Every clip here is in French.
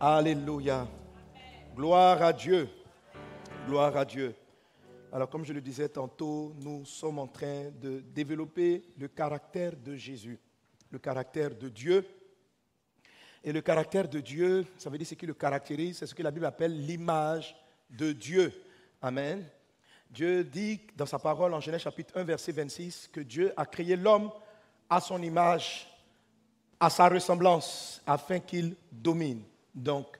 Alléluia. Gloire à Dieu. Gloire à Dieu. Alors comme je le disais tantôt, nous sommes en train de développer le caractère de Jésus, le caractère de Dieu. Et le caractère de Dieu, ça veut dire ce qui le caractérise, c'est ce que la Bible appelle l'image de Dieu. Amen. Dieu dit dans sa parole en Genèse chapitre 1 verset 26 que Dieu a créé l'homme à son image, à sa ressemblance, afin qu'il domine. Donc,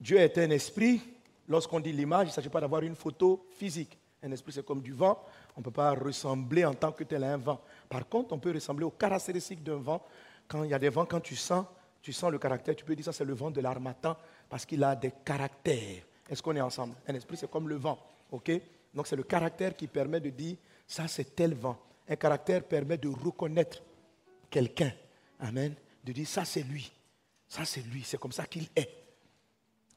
Dieu est un esprit. Lorsqu'on dit l'image, il ne s'agit pas d'avoir une photo physique. Un esprit, c'est comme du vent. On ne peut pas ressembler en tant que tel à un vent. Par contre, on peut ressembler aux caractéristiques d'un vent. Quand il y a des vents, quand tu sens, tu sens le caractère, tu peux dire ça, c'est le vent de l'armatan parce qu'il a des caractères. Est-ce qu'on est ensemble? Un esprit, c'est comme le vent. OK? Donc, c'est le caractère qui permet de dire ça, c'est tel vent. Un caractère permet de reconnaître quelqu'un. Amen. De dire ça, c'est lui. Ça, c'est lui. C'est comme ça qu'il est.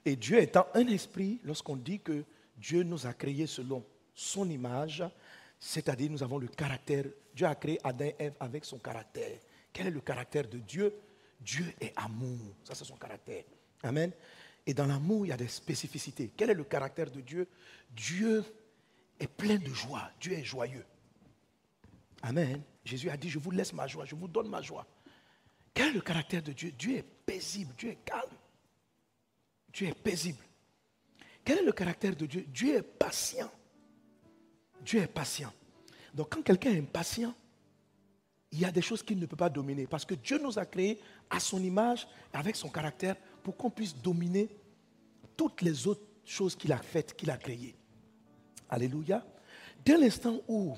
Et Dieu étant un esprit, lorsqu'on dit que Dieu nous a créés selon son image, c'est-à-dire nous avons le caractère. Dieu a créé Adam et Ève avec son caractère. Quel est le caractère de Dieu? Dieu est amour. Ça, c'est son caractère. Amen. Et dans l'amour, il y a des spécificités. Quel est le caractère de Dieu? Dieu est plein de joie. Dieu est joyeux. Amen. Jésus a dit, je vous laisse ma joie, je vous donne ma joie. Quel est le caractère de Dieu? Dieu est paisible, Dieu est calme. Dieu est paisible. Quel est le caractère de Dieu? Dieu est patient. Dieu est patient. Donc quand quelqu'un est impatient, il y a des choses qu'il ne peut pas dominer. Parce que Dieu nous a créés à son image, avec son caractère, pour qu'on puisse dominer toutes les autres choses qu'il a faites, qu'il a créées. Alléluia. Dès l'instant où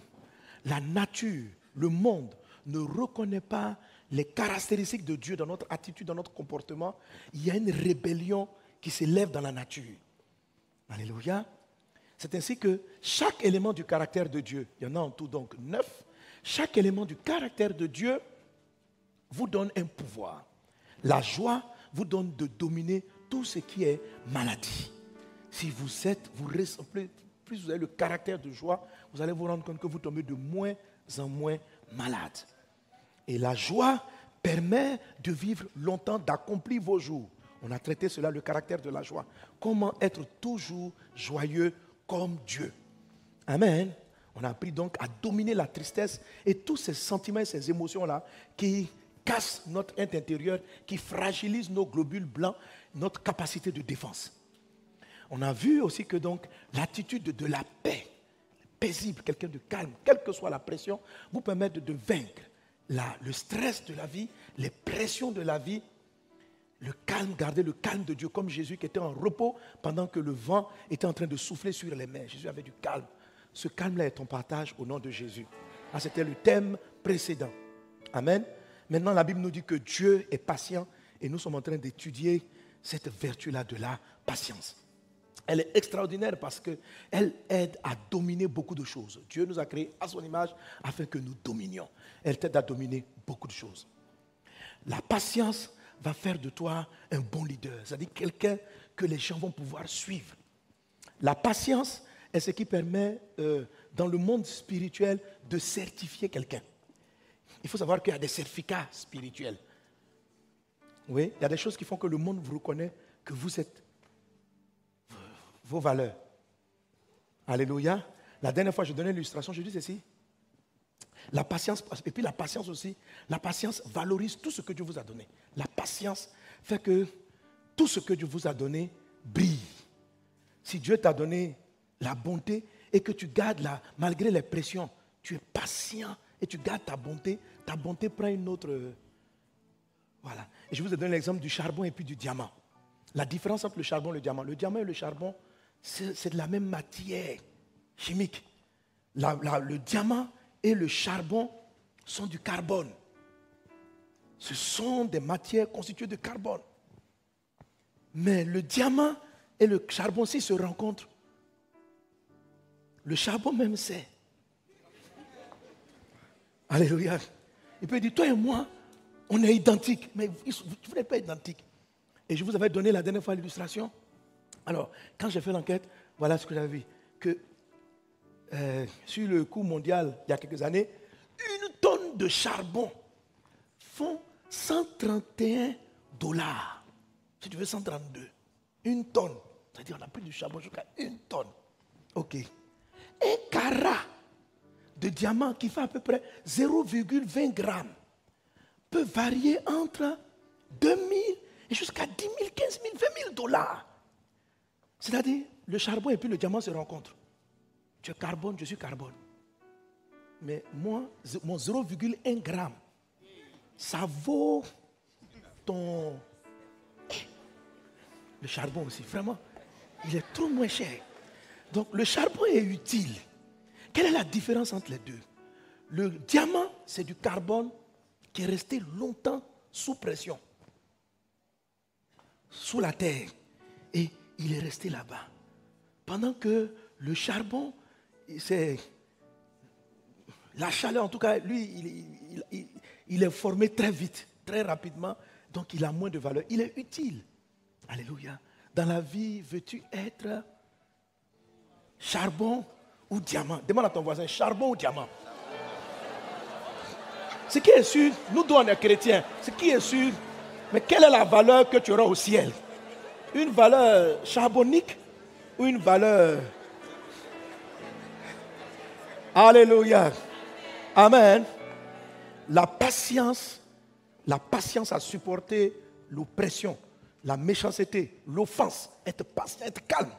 la nature, le monde ne reconnaît pas les caractéristiques de Dieu dans notre attitude, dans notre comportement, il y a une rébellion qui s'élève dans la nature. Alléluia. C'est ainsi que chaque élément du caractère de Dieu, il y en a en tout donc neuf, chaque élément du caractère de Dieu vous donne un pouvoir. La joie vous donne de dominer tout ce qui est maladie. Si vous êtes, vous ressemblez, plus vous avez le caractère de joie, vous allez vous rendre compte que vous tombez de moins en moins malade. Et la joie permet de vivre longtemps, d'accomplir vos jours. On a traité cela, le caractère de la joie. Comment être toujours joyeux comme Dieu. Amen. On a appris donc à dominer la tristesse et tous ces sentiments et ces émotions-là qui cassent notre intérieur, qui fragilisent nos globules blancs, notre capacité de défense. On a vu aussi que donc l'attitude de la paix, paisible, quelqu'un de calme, quelle que soit la pression, vous permet de, vaincre le stress de la vie, les pressions de la vie, le calme, garder le calme de Dieu, comme Jésus qui était en repos pendant que le vent était en train de souffler sur les mers. Jésus avait du calme. Ce calme-là est ton partage au nom de Jésus. Ah, C'était le thème précédent. Amen. Maintenant, la Bible nous dit que Dieu est patient et nous sommes en train d'étudier cette vertu-là de la patience. Elle est extraordinaire parce qu'elle aide à dominer beaucoup de choses. Dieu nous a créés à son image afin que nous dominions. Elle t'aide à dominer beaucoup de choses. La patience va faire de toi un bon leader, c'est-à-dire quelqu'un que les gens vont pouvoir suivre. La patience est ce qui permet, euh, dans le monde spirituel, de certifier quelqu'un. Il faut savoir qu'il y a des certificats spirituels. Oui, il y a des choses qui font que le monde vous reconnaît que vous êtes valeurs. Alléluia. La dernière fois, je donnais l'illustration, je dis ceci. La patience, et puis la patience aussi, la patience valorise tout ce que Dieu vous a donné. La patience fait que tout ce que Dieu vous a donné brille. Si Dieu t'a donné la bonté et que tu gardes la, malgré les pressions, tu es patient et tu gardes ta bonté, ta bonté prend une autre. Voilà. Je vous ai donné l'exemple du charbon et puis du diamant. La différence entre le charbon et le diamant. Le diamant et le charbon, c'est de la même matière chimique. le diamant et le charbon sont du carbone. Ce sont des matières constituées de carbone. Mais le diamant et le charbon, s'ils se rencontrent, le charbon même sait. Alléluia. Il peut dire, toi et moi, on est identiques. Mais vous n'êtes pas identiques. Et je vous avais donné la dernière fois l'illustration. Alors, quand j'ai fait l'enquête, voilà ce que j'avais vu. Que euh, sur le coût mondial, il y a quelques années, une tonne de charbon font 131 dollars. Si tu veux 132, une tonne. C'est-à-dire, on a pris du charbon jusqu'à une tonne. OK. Un carat de diamant qui fait à peu près 0,20 grammes peut varier entre 2000 et jusqu'à 10 000, 15 000, 20 000 dollars. C'est-à-dire, le charbon et puis le diamant se rencontrent. Tu es carbone, je suis carbone. Mais moi, mon 0,1 gramme, ça vaut ton... Le charbon aussi, vraiment, il est trop moins cher. Donc le charbon est utile. Quelle est la différence entre les deux? Le diamant, c'est du carbone qui est resté longtemps sous pression, sous la terre. Il est resté là-bas. Pendant que le charbon, c'est la chaleur, en tout cas, lui, il, est formé très vite, très rapidement, donc il a moins de valeur. Il est utile. Alléluia. Dans la vie, veux-tu être charbon ou diamant? Demande à ton voisin, charbon ou diamant? Ce qui est sûr, nous deux on chrétiens, ce qui est sûr, mais quelle est la valeur que tu auras au ciel? Une valeur charbonique ou une valeur... Alléluia. Amen. La patience, la patience à supporter l'oppression, la méchanceté, l'offense, être patient, être calme,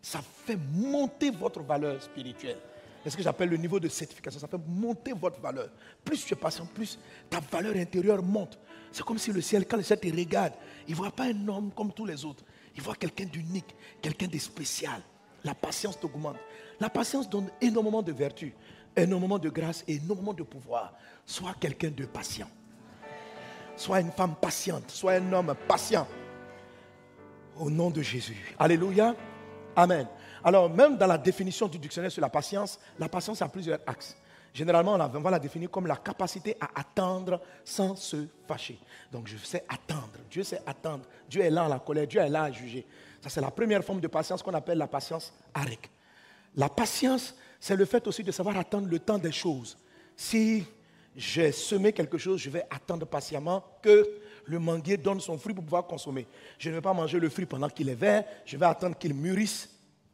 ça fait monter votre valeur spirituelle. C'est ce que j'appelle le niveau de certification? Ça fait monter votre valeur. Plus tu es patient, plus ta valeur intérieure monte. C'est comme si le ciel, quand le ciel te regarde, il ne voit pas un homme comme tous les autres. Il voit quelqu'un d'unique, quelqu'un de spécial. La patience t'augmente. La patience donne énormément de vertu, énormément de grâce et énormément de pouvoir. Sois quelqu'un de patient. Sois une femme patiente. Sois un homme patient. Au nom de Jésus. Alléluia. Amen. Alors, même dans la définition du dictionnaire sur la patience, la patience a plusieurs axes. Généralement, on va la définir comme la capacité à attendre sans se fâcher. Donc, je sais attendre. Dieu sait attendre. Dieu est là à la colère. Dieu est là à juger. Ça, c'est la première forme de patience qu'on appelle la patience arec. La patience, c'est le fait aussi de savoir attendre le temps des choses. Si j'ai semé quelque chose, je vais attendre patiemment que le manguier donne son fruit pour pouvoir consommer. Je ne vais pas manger le fruit pendant qu'il est vert, je vais attendre qu'il mûrisse.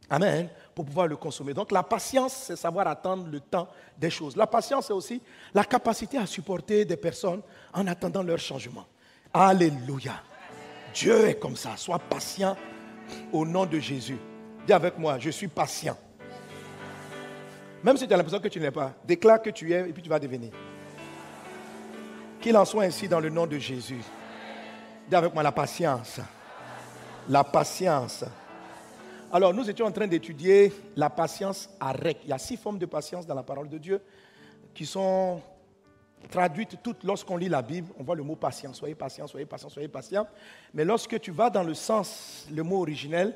Amen. Pour pouvoir le consommer. Donc la patience, c'est savoir attendre le temps des choses. La patience, c'est aussi la capacité à supporter des personnes en attendant leur changement. Alléluia. Dieu est comme ça. Sois patient au nom de Jésus. Dis avec moi, je suis patient. Même si tu as l'impression que tu n'es pas, déclare que tu es et puis tu vas devenir. Qu'il en soit ainsi dans le nom de Jésus. Dis avec moi la patience. La patience. Alors, nous étions en train d'étudier la patience à rec. Il y a six formes de patience dans la parole de Dieu qui sont traduites toutes lorsqu'on lit la Bible. On voit le mot patient. Soyez patient, soyez patient, soyez patient. Mais lorsque tu vas dans le sens, le mot originel,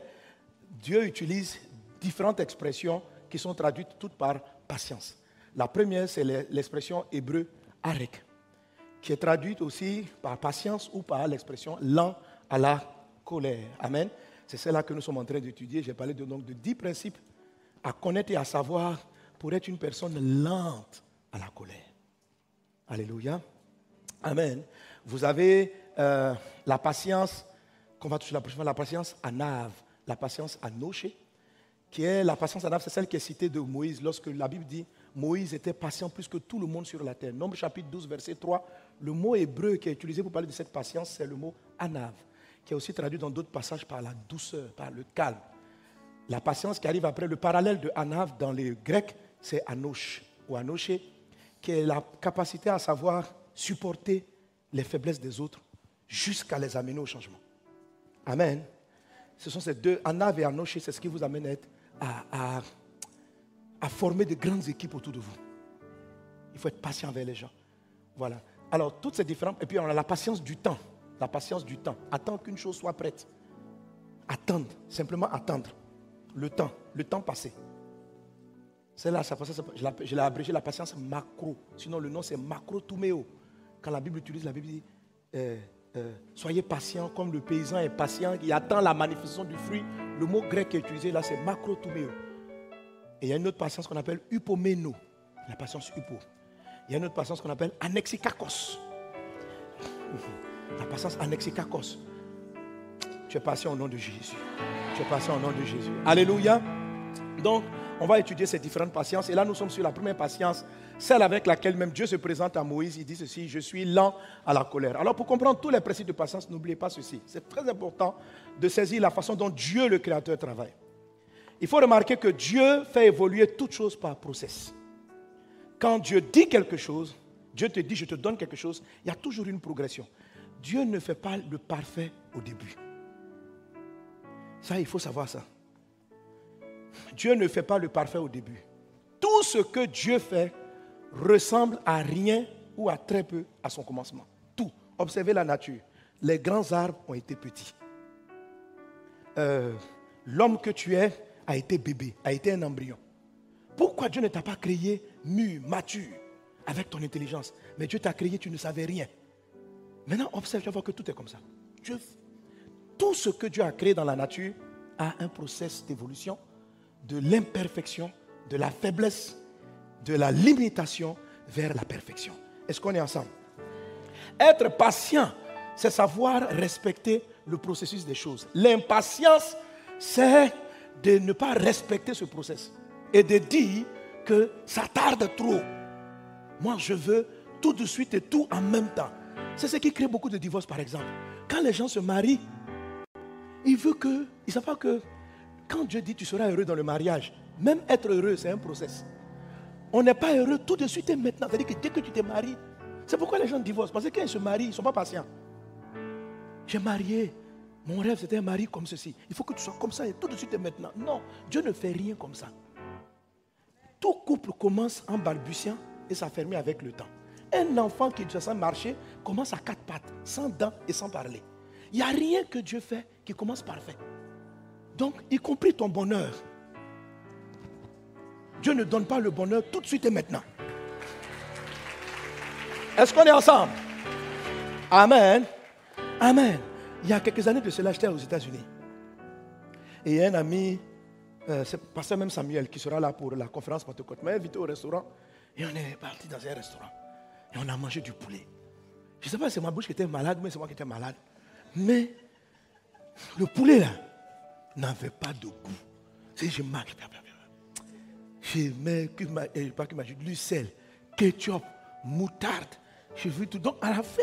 Dieu utilise différentes expressions qui sont traduites toutes par patience. La première, c'est l'expression hébreu arek, qui est traduite aussi par patience ou par l'expression lent à la colère. Amen. C'est celle-là que nous sommes en train d'étudier. J'ai parlé de, donc de dix principes à connaître et à savoir pour être une personne lente à la colère. Alléluia. Amen. Vous avez euh, la patience, qu'on va toucher la prochaine la patience à Nave, la patience à Noché, qui est la patience à c'est celle qui est citée de Moïse lorsque la Bible dit Moïse était patient plus que tout le monde sur la terre. Nombre chapitre 12, verset 3, le mot hébreu qui est utilisé pour parler de cette patience, c'est le mot anav, qui est aussi traduit dans d'autres passages par la douceur, par le calme. La patience qui arrive après, le parallèle de anav dans les Grecs, c'est anosh ou anoché, qui est la capacité à savoir supporter les faiblesses des autres jusqu'à les amener au changement. Amen. Ce sont ces deux, anav et anoché, c'est ce qui vous amène à être à, former de grandes équipes autour de vous. Il faut être patient avec les gens. Voilà. Alors, toutes ces différentes. Et puis, on a la patience du temps. La patience du temps. Attendre qu'une chose soit prête. Attendre. Simplement attendre. Le temps. Le temps passé. C'est là, ça, je l'ai abrégé la patience macro. Sinon, le nom, c'est macro tumeo. Quand la Bible utilise, la Bible dit euh, euh, soyez patient comme le paysan est patient, il attend la manifestation du fruit. Le mot grec qui est utilisé là, c'est macrotumeo. Et il y a une autre patience qu'on appelle upomeno, la patience upo. Il y a une autre patience qu'on appelle anexikakos. La patience anexikakos. Tu es patient au nom de Jésus. Tu es patient au nom de Jésus. Alléluia. Donc, on va étudier ces différentes patiences. Et là, nous sommes sur la première patience, celle avec laquelle même Dieu se présente à Moïse. Il dit ceci, je suis lent à la colère. Alors, pour comprendre tous les principes de patience, n'oubliez pas ceci. C'est très important de saisir la façon dont Dieu, le Créateur, travaille. Il faut remarquer que Dieu fait évoluer toute chose par process. Quand Dieu dit quelque chose, Dieu te dit, je te donne quelque chose, il y a toujours une progression. Dieu ne fait pas le parfait au début. Ça, il faut savoir ça. Dieu ne fait pas le parfait au début. Tout ce que Dieu fait ressemble à rien ou à très peu à son commencement. Tout. Observez la nature. Les grands arbres ont été petits. Euh, l'homme que tu es a été bébé, a été un embryon. Pourquoi Dieu ne t'a pas créé mûr, mature, avec ton intelligence? Mais Dieu t'a créé, tu ne savais rien. Maintenant, observe, tu vas voir que tout est comme ça. tout ce que Dieu a créé dans la nature a un processus d'évolution de l'imperfection, de la faiblesse, de la limitation vers la perfection. Est-ce qu'on est ensemble? Être patient, c'est savoir respecter le processus des choses. L'impatience, c'est de ne pas respecter ce processus et de dire que ça tarde trop. Moi, je veux tout de suite et tout en même temps. C'est ce qui crée beaucoup de divorces, par exemple. Quand les gens se marient, ils veulent que, ils ne savent pas que quand Dieu dit tu seras heureux dans le mariage, même être heureux, c'est un process. On n'est pas heureux tout de suite et maintenant. C'est-à-dire que dès que tu te maries, c'est pourquoi les gens divorcent. Parce que quand ils se marient, ils ne sont pas patients. J'ai marié. Mon rêve, c'était un mari comme ceci. Il faut que tu sois comme ça et tout de suite et maintenant. Non, Dieu ne fait rien comme ça. Tout couple commence en balbutiant et s'affermit avec le temps. Un enfant qui doit sent marcher commence à quatre pattes, sans dents et sans parler. Il n'y a rien que Dieu fait qui commence parfait. Donc, y compris ton bonheur. Dieu ne donne pas le bonheur tout de suite et maintenant. Est-ce qu'on est ensemble? Amen. Amen. Il y a quelques années de cela, j'étais aux États-Unis. Et un ami, euh, c'est pasteur même Samuel, qui sera là pour la conférence Pentecôte, m'a invité au restaurant. Et on est parti dans un restaurant. Et on a mangé du poulet. Je ne sais pas si c'est ma bouche qui était malade, mais c'est moi qui étais malade. Mais le poulet là n'avait pas de goût. Si je mange, je mets eh, pas que du sel, ketchup, moutarde. J'ai vu tout. Donc à la fin,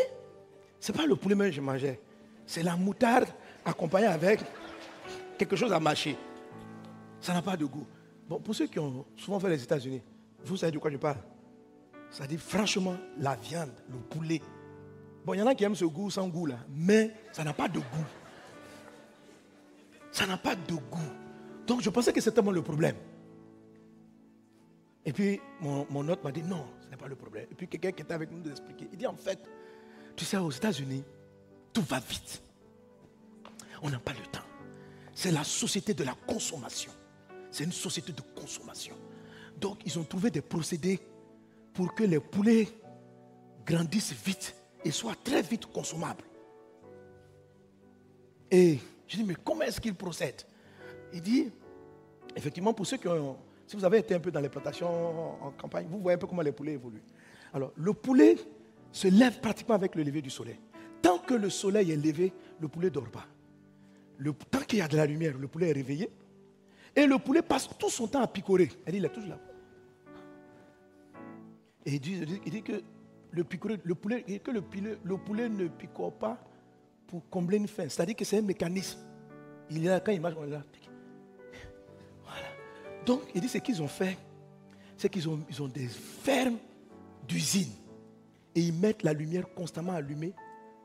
ce n'est pas le poulet même que je mangeais. C'est la moutarde accompagnée avec quelque chose à mâcher. Ça n'a pas de goût. Bon, pour ceux qui ont souvent fait les États-Unis, vous savez de quoi je parle? Ça dit franchement, la viande, le poulet. Bon, il y en a qui aiment ce goût sans goût là, mais ça n'a pas de goût. Ça n'a pas de goût. Donc je pensais que c'était moi le problème. Et puis mon, mon m'a dit non, ce n'est pas le problème. Et puis quelqu'un qui était avec nous nous expliquer. Il dit en fait, tu sais, aux États-Unis, tout va vite. On n'a pas le temps. C'est la société de la consommation. C'est une société de consommation. Donc, ils ont trouvé des procédés pour que les poulets grandissent vite et soient très vite consommables. Et je dis, mais comment est-ce qu'ils procèdent? Il dit, effectivement, pour ceux qui ont... Si vous avez été un peu dans les plantations en campagne, vous voyez un peu comment les poulets évoluent. Alors, le poulet se lève pratiquement avec le lever du soleil. Tant que le soleil est levé, le poulet ne dort pas. Le, tant qu'il y a de la lumière, le poulet est réveillé. Et le poulet passe tout son temps à picorer. Elle dit, il est toujours là. Et il dit, que, le, le, poulet, ne picore pas pour combler une faim. C'est-à-dire que c'est un mécanisme. Il est là, quand il marche, on est là. Voilà. Donc, il dit ce qu'ils ont fait, c'est qu'ils ont, des fermes d'usine. Et ils mettent la lumière constamment allumée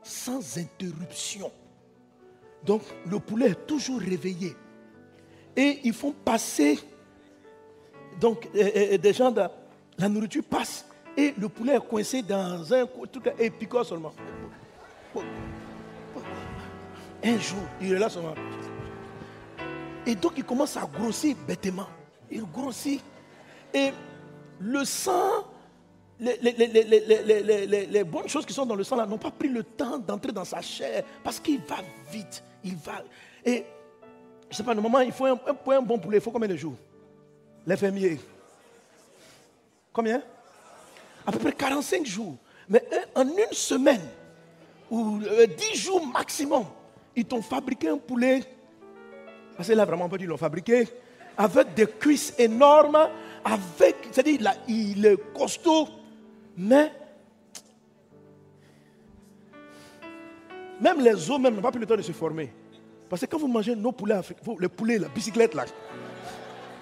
sans interruption. Donc le poulet est toujours réveillé. Et ils font passer, donc des gens, de, la nourriture passe et le poulet est coincé dans un truc et picore seulement. Un jour, il est là seulement. Et donc il commence à grossir bêtement. Il grossit. Et le sang les, bonnes choses qui sont dans le sang n'ont pas pris le temps d'entrer dans sa chair parce qu'il va vite. Il va. Et je ne sais pas, normalement, il faut un, un, bon poulet, il faut combien de jours? Les. Combien? À peu près 45 jours. Mais en une semaine, ou 10 jours maximum, ils t'ont fabriqué un poulet. Parce que là, vraiment, ils l'ont fabriqué. Avec des cuisses énormes, avec, c'est-à-dire, il est costaud, mais même les os même n'ont pas pris le temps de se former. Parce que quand vous mangez nos poulets africains, le poulet, la bicyclette là,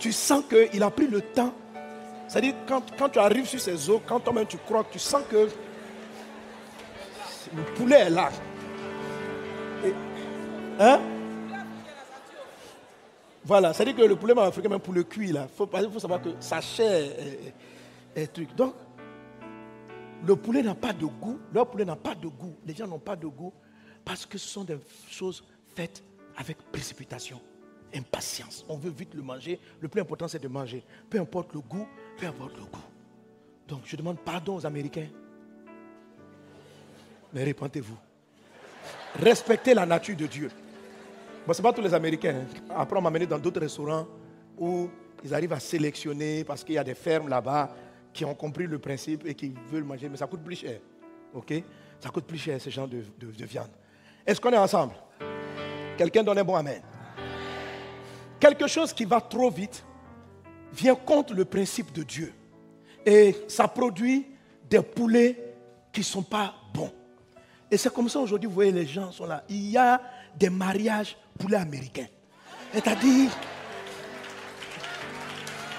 tu sens qu'il a pris le temps. C'est-à-dire, quand, quand, tu arrives sur ces os, quand toi-même tu crois, tu sens que le poulet est là. hein? Voilà, c'est-à-dire que le poulet africain, même pour le cuit, il faut, faut savoir que sa chair est, est truc. Donc, le poulet n'a pas de goût. Leur poulet n'a pas de goût. Les gens n'ont pas de goût parce que ce sont des choses faites avec précipitation, impatience. On veut vite le manger. Le plus important, c'est de manger. Peu importe le goût, peu importe le goût. Donc, je demande pardon aux Américains. Mais répentez-vous. Respectez la nature de Dieu. Bon, ce n'est pas tous les Américains. Hein. Après, on m'a amené dans d'autres restaurants où ils arrivent à sélectionner parce qu'il y a des fermes là-bas qui ont compris le principe et qui veulent manger, mais ça coûte plus cher. OK? Ça coûte plus cher ce genre de, de viande. Est-ce qu'on est ensemble? Quelqu'un donne un bon Amen. Quelque chose qui va trop vite vient contre le principe de Dieu. Et ça produit des poulets qui ne sont pas bons. Et c'est comme ça aujourd'hui, vous voyez, les gens sont là. Il y a des mariages poulets américains. C'est-à-dire,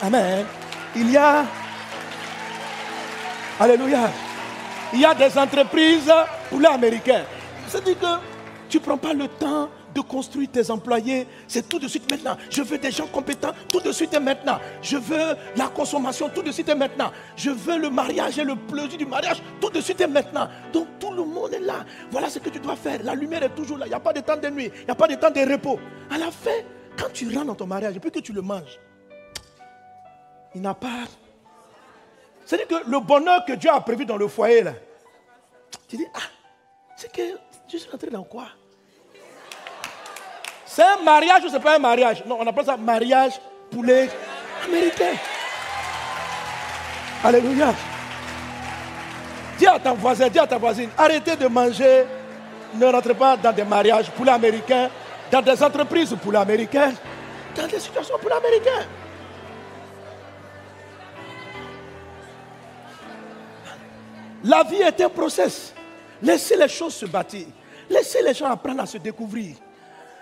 Amen. Il y a, Alléluia, il y a des entreprises poulets américains. C'est-à-dire que tu ne prends pas le temps de construire tes employés. C'est tout de suite maintenant. Je veux des gens compétents tout de suite et maintenant. Je veux la consommation tout de suite et maintenant. Je veux le mariage et le plaisir du mariage tout de suite et maintenant. Donc tout le monde est là. Voilà ce que tu dois faire. La lumière est toujours là. Il n'y a pas de temps de nuit. Il n'y a pas de temps de repos. À la fin, quand tu rentres dans ton mariage et puis que tu le manges, il n'a pas. C'est-à-dire que le bonheur que Dieu a prévu dans le foyer, là, tu dis, ah, c'est que je suis rentré dans quoi? C'est un mariage ou c'est pas un mariage? Non, on appelle ça mariage poulet américain. Alléluia. Dis à ton voisin, dis à ta voisine, arrêtez de manger, ne rentrez pas dans des mariages poulet américains, dans des entreprises poulet américains, dans des situations poulet américains. La vie est un process. Laissez les choses se bâtir. Laissez les gens apprendre à se découvrir.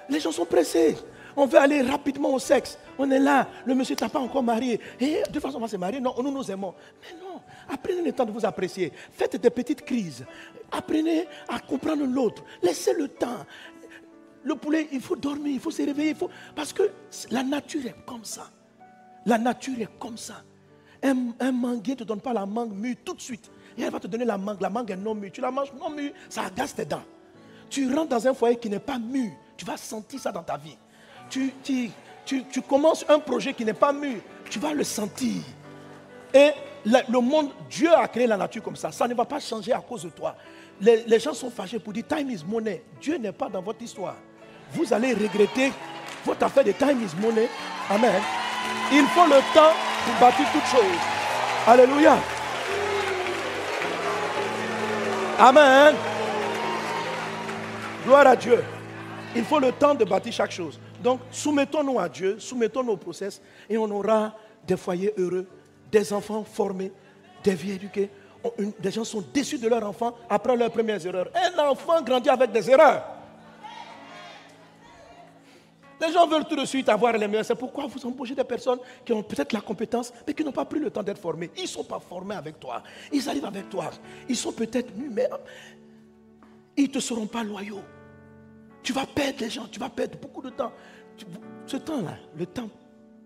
Les gens sont pressés. On veut aller rapidement au sexe. On est là. Le monsieur t'a pas encore marié. Et de toute façon, on va se marier. Non, nous nous aimons. Mais non. Apprenez le temps de vous apprécier. Faites des petites crises. Apprenez à comprendre l'autre. Laissez le temps. Le poulet, il faut dormir, il faut se réveiller. Parce que la nature est comme ça. La nature est comme ça. Un, un manguier ne te donne pas la mangue mûre tout de suite. Et elle va te donner la mangue. La mangue est non mûre. Tu la manges non mûre, ça agace tes dents. Tu rentres dans un foyer qui n'est pas mûr. Tu vas sentir ça dans ta vie. Tu, tu, commences un projet qui n'est pas mûr. Tu vas le sentir. Et le, monde, Dieu a créé la nature comme ça. Ça ne va pas changer à cause de toi. Les, les gens sont fâchés pour dire time is money. Dieu n'est pas dans votre histoire. Vous allez regretter votre affaire de time is money. Amen. Il faut le temps pour bâtir toutes choses. Alléluia. Amen. Gloire à Dieu. Il faut le temps de bâtir chaque chose. Donc, soumettons-nous à Dieu, soumettons nos process et on aura des foyers heureux, des enfants formés, des vies éduquées. Des gens sont déçus de leurs enfants après leurs premières erreurs. Un enfant grandit avec des erreurs. Les gens veulent tout de suite avoir les meilleurs. C'est pourquoi vous embauchez des personnes qui ont peut-être la compétence, mais qui n'ont pas pris le temps d'être formés. Ils ne sont pas formés avec toi. Ils arrivent avec toi. Ils sont peut-être mais ils ne te seront pas loyaux. Tu vas perdre les gens, tu vas perdre beaucoup de temps. ce temps-là, le temps,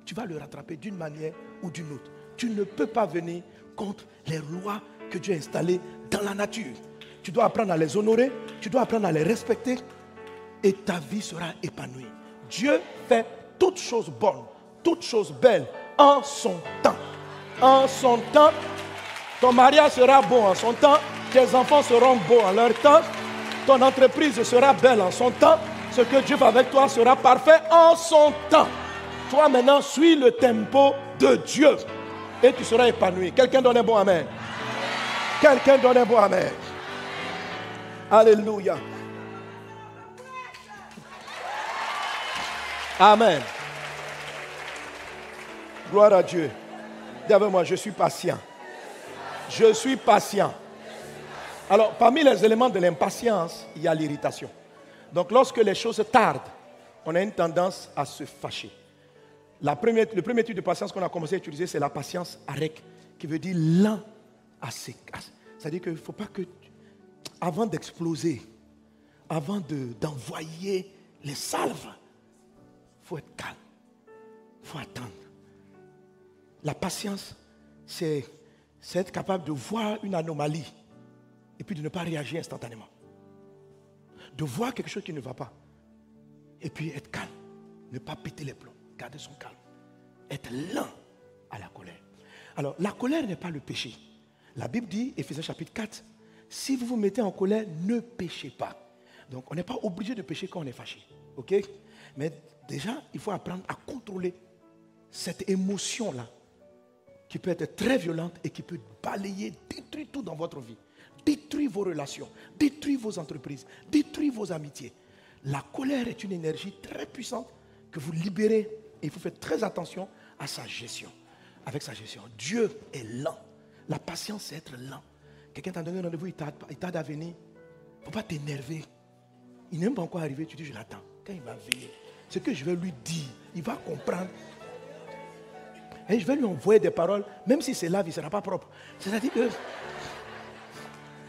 tu vas le rattraper d'une manière ou d'une autre. Tu ne peux pas venir contre les lois que Dieu a installées dans la nature. Tu dois apprendre à les honorer, tu dois apprendre à les respecter et ta vie sera épanouie. Dieu fait toutes choses bonnes, toutes choses belles en son temps. En son temps, ton mariage sera beau en son temps, tes enfants seront beaux en leur temps, ton entreprise sera belle en son temps. Ce que Dieu va avec toi sera parfait en son temps. Toi maintenant, suis le tempo de Dieu et tu seras épanoui. Quelqu'un donne un bon Amen. Quelqu'un donne un bon Amen. Alléluia. Amen. Gloire à Dieu. Dis avec moi, je suis patient. Je suis patient. Alors, parmi les éléments de l'impatience, il y a l'irritation. Donc, lorsque les choses tardent, on a une tendance à se fâcher. La première, le premier type de patience qu'on a commencé à utiliser, c'est la patience arec, qui veut dire lent à C'est-à-dire qu'il ne faut pas que, avant d'exploser, avant d'envoyer les salves, faut être calme. Il faut attendre. La patience, c'est être capable de voir une anomalie et puis de ne pas réagir instantanément. De voir quelque chose qui ne va pas et puis être calme. Ne pas péter les plombs. Garder son calme. Être lent à la colère. Alors, la colère n'est pas le péché. La Bible dit, Ephésiens chapitre 4, si vous vous mettez en colère, ne péchez pas. Donc, on n'est pas obligé de pécher quand on est fâché. OK? Mais déjà, il faut apprendre à contrôler cette émotion-là, qui peut être très violente et qui peut balayer, détruire tout dans votre vie. Détruire vos relations, détruire vos entreprises, détruire vos amitiés. La colère est une énergie très puissante que vous libérez et faut faire très attention à sa gestion. Avec sa gestion. Dieu est lent. La patience, c'est être lent. Quelqu'un t'a donné un rendez-vous, il t'a à venir. Il ne faut pas t'énerver. Il même pas encore arrivé, tu dis je l'attends. Quand il va venir, ce que je vais lui dire, il va comprendre. Et je vais lui envoyer des paroles, même si c'est là, il ne sera pas propre. C'est-à-dire que,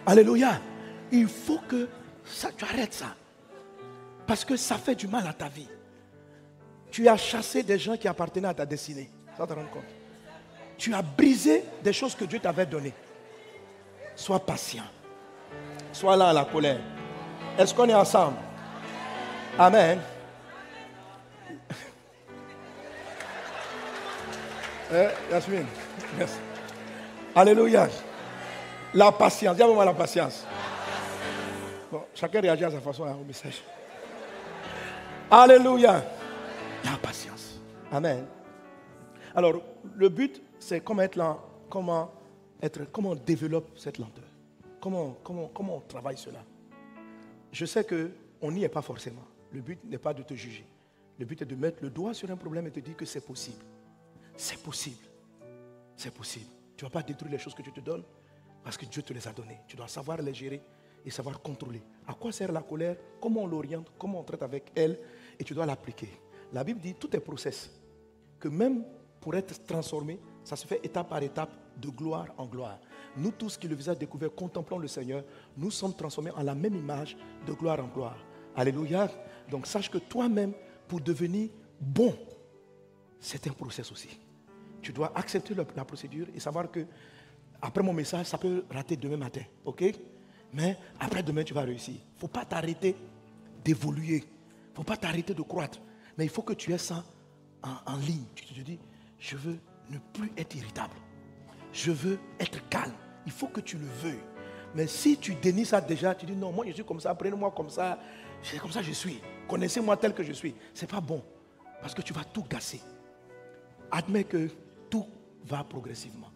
Alléluia, il faut que ça, tu arrêtes ça. Parce que ça fait du mal à ta vie. Tu as chassé des gens qui appartenaient à ta destinée. Ça te rend compte. Tu as brisé des choses que Dieu t'avait données. Sois patient. Sois là à la colère. Est-ce qu'on est ensemble? Amen. Eh, merci. Alléluia. La patience. Dis-moi la patience. Bon, chacun réagit à sa façon hein, au message. Alléluia. La patience. Amen. Alors, le but, c'est comment être là, comment être, comment on développe cette lenteur. Comment, comment, comment on travaille cela. Je sais qu'on n'y est pas forcément. Le but n'est pas de te juger. Le but est de mettre le doigt sur un problème et te dire que c'est possible. C'est possible. C'est possible. Tu ne vas pas détruire les choses que tu te donnes parce que Dieu te les a données. Tu dois savoir les gérer et savoir contrôler. À quoi sert la colère? Comment on l'oriente? Comment on traite avec elle? Et tu dois l'appliquer. La Bible dit tout est process. Que même pour être transformé, ça se fait étape par étape, de gloire en gloire. Nous tous qui le visage découvert contemplons le Seigneur, nous sommes transformés en la même image de gloire en gloire. Alléluia. Donc sache que toi-même, pour devenir bon, c'est un process aussi. Tu dois accepter la procédure et savoir que après mon message, ça peut rater demain matin. OK? Mais après demain, tu vas réussir. Il ne faut pas t'arrêter d'évoluer. Il ne faut pas t'arrêter de croître. Mais il faut que tu aies ça en, ligne. Tu te dis, je veux ne plus être irritable. Je veux être calme. Il faut que tu le veuilles. Mais si tu dénies ça déjà, tu dis non, moi je suis comme ça, prenez-moi comme ça, c'est comme ça je suis. Connaissez-moi tel que je suis. Ce n'est pas bon. Parce que tu vas tout gasser. Admets que tout va progressivement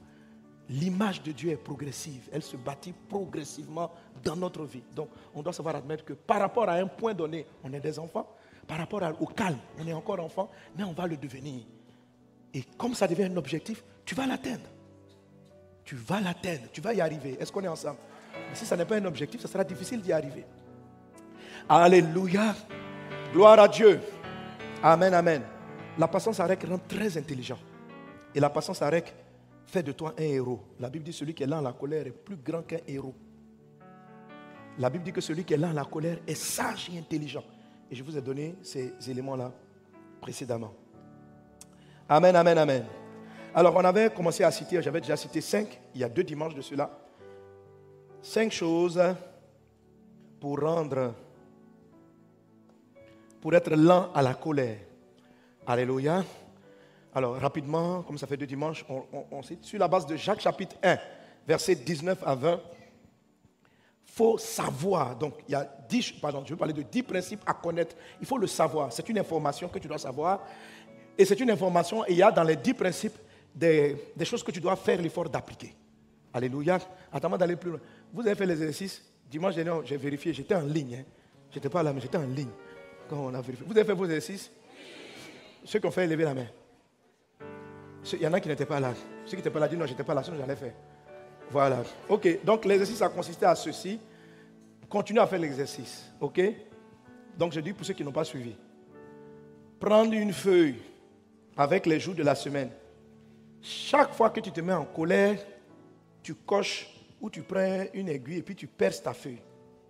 l'image de Dieu est progressive. Elle se bâtit progressivement dans notre vie. Donc, on doit savoir admettre que par rapport à un point donné, on est des enfants. Par rapport au calme, on est encore enfant, mais on va le devenir. Et comme ça devient un objectif, tu vas l'atteindre. Tu vas l'atteindre, tu vas y arriver. Est-ce qu'on est ensemble? Mais si ça n'est pas un objectif, ça sera difficile d'y arriver. Alléluia. Gloire à Dieu. Amen, amen. La patience avec rend très intelligent. Et la patience avec Fais de toi un héros. La Bible dit celui qui est là en la colère est plus grand qu'un héros. La Bible dit que celui qui est là en la colère est sage et intelligent. Et je vous ai donné ces éléments-là précédemment. Amen, amen, amen. Alors on avait commencé à citer, j'avais déjà cité cinq, il y a deux dimanches de cela. Cinq choses pour rendre, pour être lent à la colère. Alléluia. Alors, rapidement, comme ça fait deux dimanches, on, cite sur la base de Jacques chapitre 1, versets 19 à 20. Il faut savoir, donc il y a dix, pardon, je veux parler de dix principes à connaître. Il faut le savoir. C'est une information que tu dois savoir. Et c'est une information, et il y a dans les dix principes des, choses que tu dois faire l'effort d'appliquer. Alléluia. Attends d'aller plus loin. Vous avez fait l'exercice. Dimanche dernier, j'ai vérifié, j'étais en ligne. Hein. Je n'étais pas là, mais j'étais en ligne. Vous avez fait vos exercices? Ceux qui ont fait lever la main. Il y en a qui n'étaient pas là. Ceux qui n'étaient pas là disent non, j'étais pas là, sinon j'allais faire. Voilà. Ok, donc l'exercice a consisté à ceci. Continuez à faire l'exercice. Ok? Donc je dis pour ceux qui n'ont pas suivi. Prendre une feuille avec les jours de la semaine. Chaque fois que tu te mets en colère, tu coches ou tu prends une aiguille et puis tu perces ta feuille.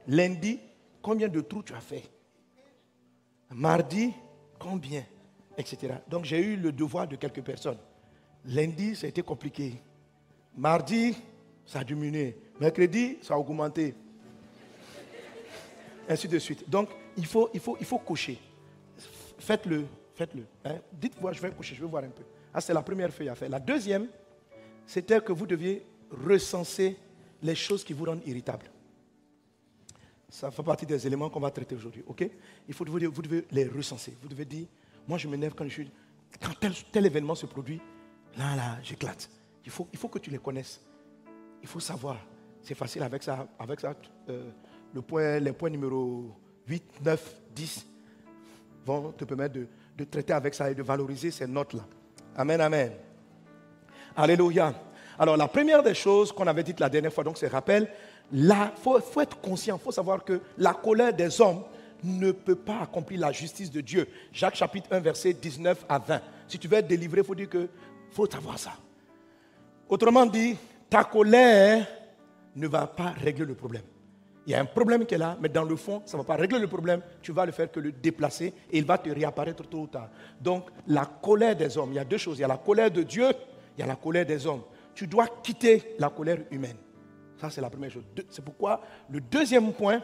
Lundi, combien de trous tu as fait? Mardi, combien Etc. Donc j'ai eu le devoir de quelques personnes. Lundi, ça a été compliqué. Mardi, ça a diminué. Mercredi, ça a augmenté. Ainsi de suite. Donc, il faut, il cocher. Faites-le, faites-le. Hein. Dites-moi, je vais cocher, je vais voir un peu. Ah, c'est la première feuille à faire. La deuxième, c'était que vous deviez recenser les choses qui vous rendent irritable. Ça fait partie des éléments qu'on va traiter aujourd'hui. ok? Il faut, vous, devez les recenser. Vous devez dire, moi je m'énerve quand, je suis, quand tel, tel événement se produit, là, là, j'éclate. Il faut, il faut que tu les connaisses. Il faut savoir. C'est facile avec ça. Avec ça euh, le point, les points numéro 8, 9, 10 vont te permettre de, de traiter avec ça et de valoriser ces notes-là. Amen, amen. Alléluia. Alors, la première des choses qu'on avait dites la dernière fois, donc, c'est rappel, il faut, être conscient, il faut savoir que la colère des hommes ne peut pas accomplir la justice de Dieu. Jacques chapitre 1, verset 19 à 20. Si tu veux être délivré, il faut dire que faut savoir ça. Autrement dit, ta colère ne va pas régler le problème. Il y a un problème qui est là, mais dans le fond, ça ne va pas régler le problème. Tu vas le faire que le déplacer et il va te réapparaître tôt ou tard. Donc, la colère des hommes, il y a deux choses. Il y a la colère de Dieu, il y a la colère des hommes. Tu dois quitter la colère humaine. Ça, c'est la première chose. C'est pourquoi le deuxième point,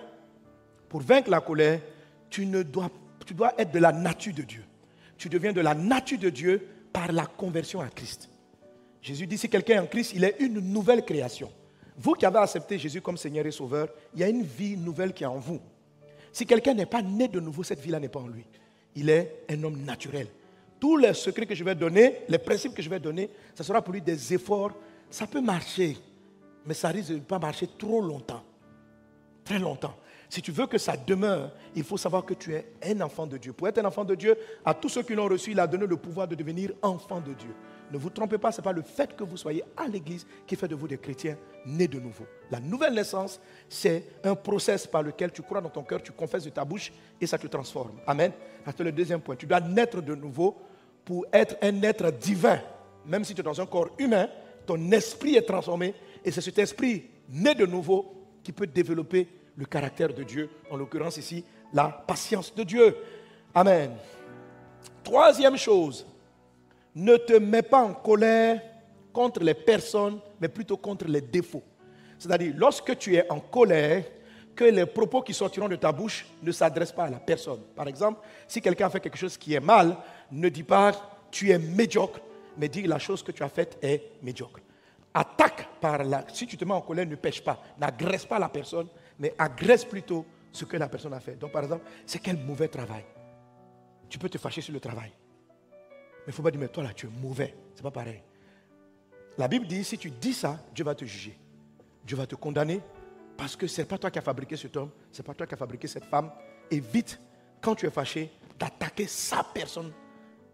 pour vaincre la colère, tu, dois, dois être de la nature de Dieu. Tu deviens de la nature de Dieu par la conversion à Christ. Jésus dit, si quelqu'un est en Christ, il est une nouvelle création. Vous qui avez accepté Jésus comme Seigneur et Sauveur, il y a une vie nouvelle qui est en vous. Si quelqu'un n'est pas né de nouveau, cette vie-là n'est pas en lui. Il est un homme naturel. Tous les secrets que je vais donner, les principes que je vais donner, ce sera pour lui des efforts. Ça peut marcher, mais ça risque de ne pas marcher trop longtemps. Très longtemps. Si tu veux que ça demeure, il faut savoir que tu es un enfant de Dieu. Pour être un enfant de Dieu, à tous ceux qui l'ont reçu, il a donné le pouvoir de devenir enfant de Dieu. Ne vous trompez pas, ce n'est pas le fait que vous soyez à l'église qui fait de vous des chrétiens nés de nouveau. La nouvelle naissance, c'est un process par lequel tu crois dans ton cœur, tu confesses de ta bouche et ça te transforme. Amen. C'est le deuxième point. Tu dois naître de nouveau pour être un être divin. Même si tu es dans un corps humain, ton esprit est transformé et c'est cet esprit né de nouveau qui peut développer le caractère de Dieu, en l'occurrence ici, la patience de Dieu. Amen. Troisième chose, ne te mets pas en colère contre les personnes, mais plutôt contre les défauts. C'est-à-dire, lorsque tu es en colère, que les propos qui sortiront de ta bouche ne s'adressent pas à la personne. Par exemple, si quelqu'un fait quelque chose qui est mal, ne dis pas tu es médiocre, mais dis la chose que tu as faite est médiocre. Attaque par la. Si tu te mets en colère, ne pêche pas. N'agresse pas la personne, mais agresse plutôt ce que la personne a fait. Donc, par exemple, c'est quel mauvais travail. Tu peux te fâcher sur le travail. Mais il ne faut pas dire, mais toi là, tu es mauvais. Ce n'est pas pareil. La Bible dit, si tu dis ça, Dieu va te juger. Dieu va te condamner parce que ce n'est pas toi qui as fabriqué cet homme, ce n'est pas toi qui as fabriqué cette femme. Évite, quand tu es fâché, d'attaquer sa personne,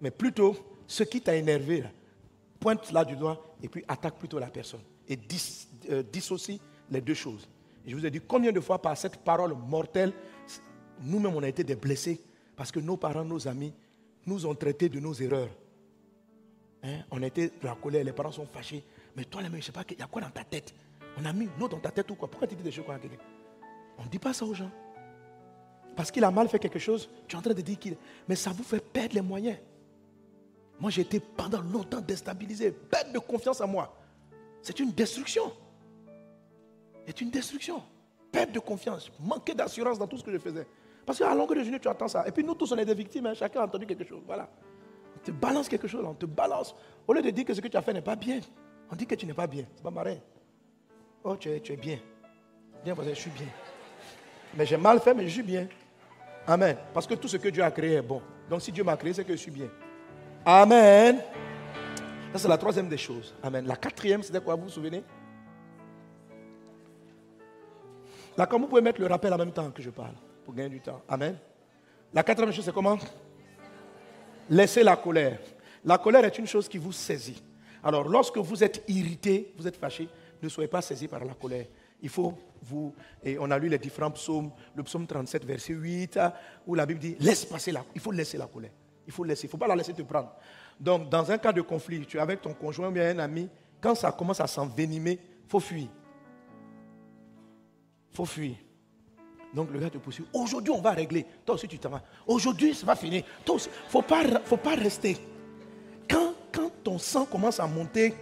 mais plutôt ce qui t'a énervé. Pointe là du doigt et puis attaque plutôt la personne. Et euh, dissocie les deux choses. Je vous ai dit combien de fois par cette parole mortelle, nous-mêmes on a été des blessés parce que nos parents, nos amis nous ont traités de nos erreurs. Hein? On était de la colère, les parents sont fâchés. Mais toi, je ne sais pas, il y a quoi dans ta tête? On a mis l'eau dans ta tête ou quoi? Pourquoi tu dis des choses comme quelqu'un? On ne dit pas ça aux gens. Parce qu'il a mal fait quelque chose, tu es en train de dire qu'il. Mais ça vous fait perdre les moyens. Moi, j'ai été pendant longtemps déstabilisé, perdre de confiance en moi. C'est une destruction. C'est une destruction. Perte de confiance, manquer d'assurance dans tout ce que je faisais. Parce qu'à longueur de journée, tu attends ça. Et puis nous tous, on est des victimes. Hein. Chacun a entendu quelque chose. Voilà te balance quelque chose, on te balance. Au lieu de dire que ce que tu as fait n'est pas bien, on dit que tu n'es pas bien. C'est pas marrant. Oh, tu es, tu es bien. Bien, parce que je suis bien. Mais j'ai mal fait, mais je suis bien. Amen. Parce que tout ce que Dieu a créé est bon. Donc si Dieu m'a créé, c'est que je suis bien. Amen. Ça, c'est la troisième des choses. Amen. La quatrième, c'était quoi, vous vous souvenez? Là, comment vous pouvez mettre le rappel en même temps que je parle, pour gagner du temps. Amen. La quatrième chose, c'est comment? Laissez la colère. La colère est une chose qui vous saisit. Alors, lorsque vous êtes irrité, vous êtes fâché, ne soyez pas saisi par la colère. Il faut vous, et on a lu les différents psaumes, le psaume 37, verset 8, où la Bible dit, laisse passer la, il faut laisser la colère. Il faut laisser, il ne faut pas la laisser te prendre. Donc, dans un cas de conflit, tu es avec ton conjoint ou bien un ami, quand ça commence à s'envenimer, il faut fuir. Il faut fuir. Donc le gars te poursuit. Aujourd'hui, on va régler. Toi aussi, tu t'en vas. Aujourd'hui, ça va finir. Il ne faut pas, rester. Quand, quand ton sang commence à monter,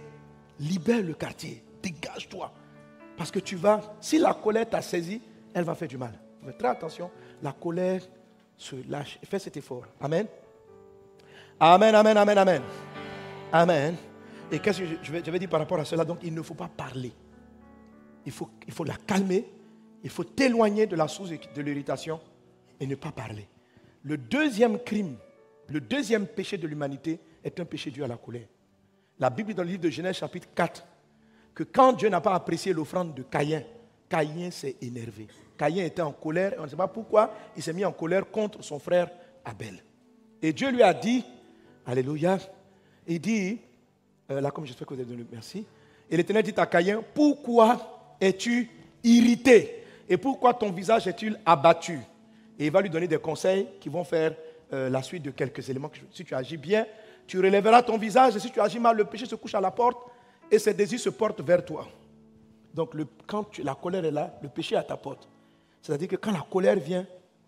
libère le quartier. Dégage-toi. Parce que tu vas, si la colère t'a saisi, elle va faire du mal. Mais très attention, la colère se lâche. Fais cet effort. Amen. Amen, amen, amen, amen. Amen. Et qu'est-ce que je vais, dire par rapport à cela? Donc, il ne faut pas parler. Il faut, la calmer il faut t'éloigner de la source de l'irritation et ne pas parler. Le deuxième crime, le deuxième péché de l'humanité est un péché dû à la colère. La Bible dans le livre de Genèse chapitre 4 que quand Dieu n'a pas apprécié l'offrande de Caïn, Caïn s'est énervé. Caïn était en colère, on ne sait pas pourquoi, il s'est mis en colère contre son frère Abel. Et Dieu lui a dit, Alléluia, il dit, euh, là comme j'espère que vous avez donné merci, et l'Éternel dit à Caïn, pourquoi es-tu irrité? Et pourquoi ton visage est-il abattu? Et il va lui donner des conseils qui vont faire euh, la suite de quelques éléments. Si tu agis bien, tu relèveras ton visage. Et si tu agis mal, le péché se couche à la porte et ses désirs se portent vers toi. Donc quand la colère est là, le péché est à ta porte. C'est-à-dire que quand la colère vient,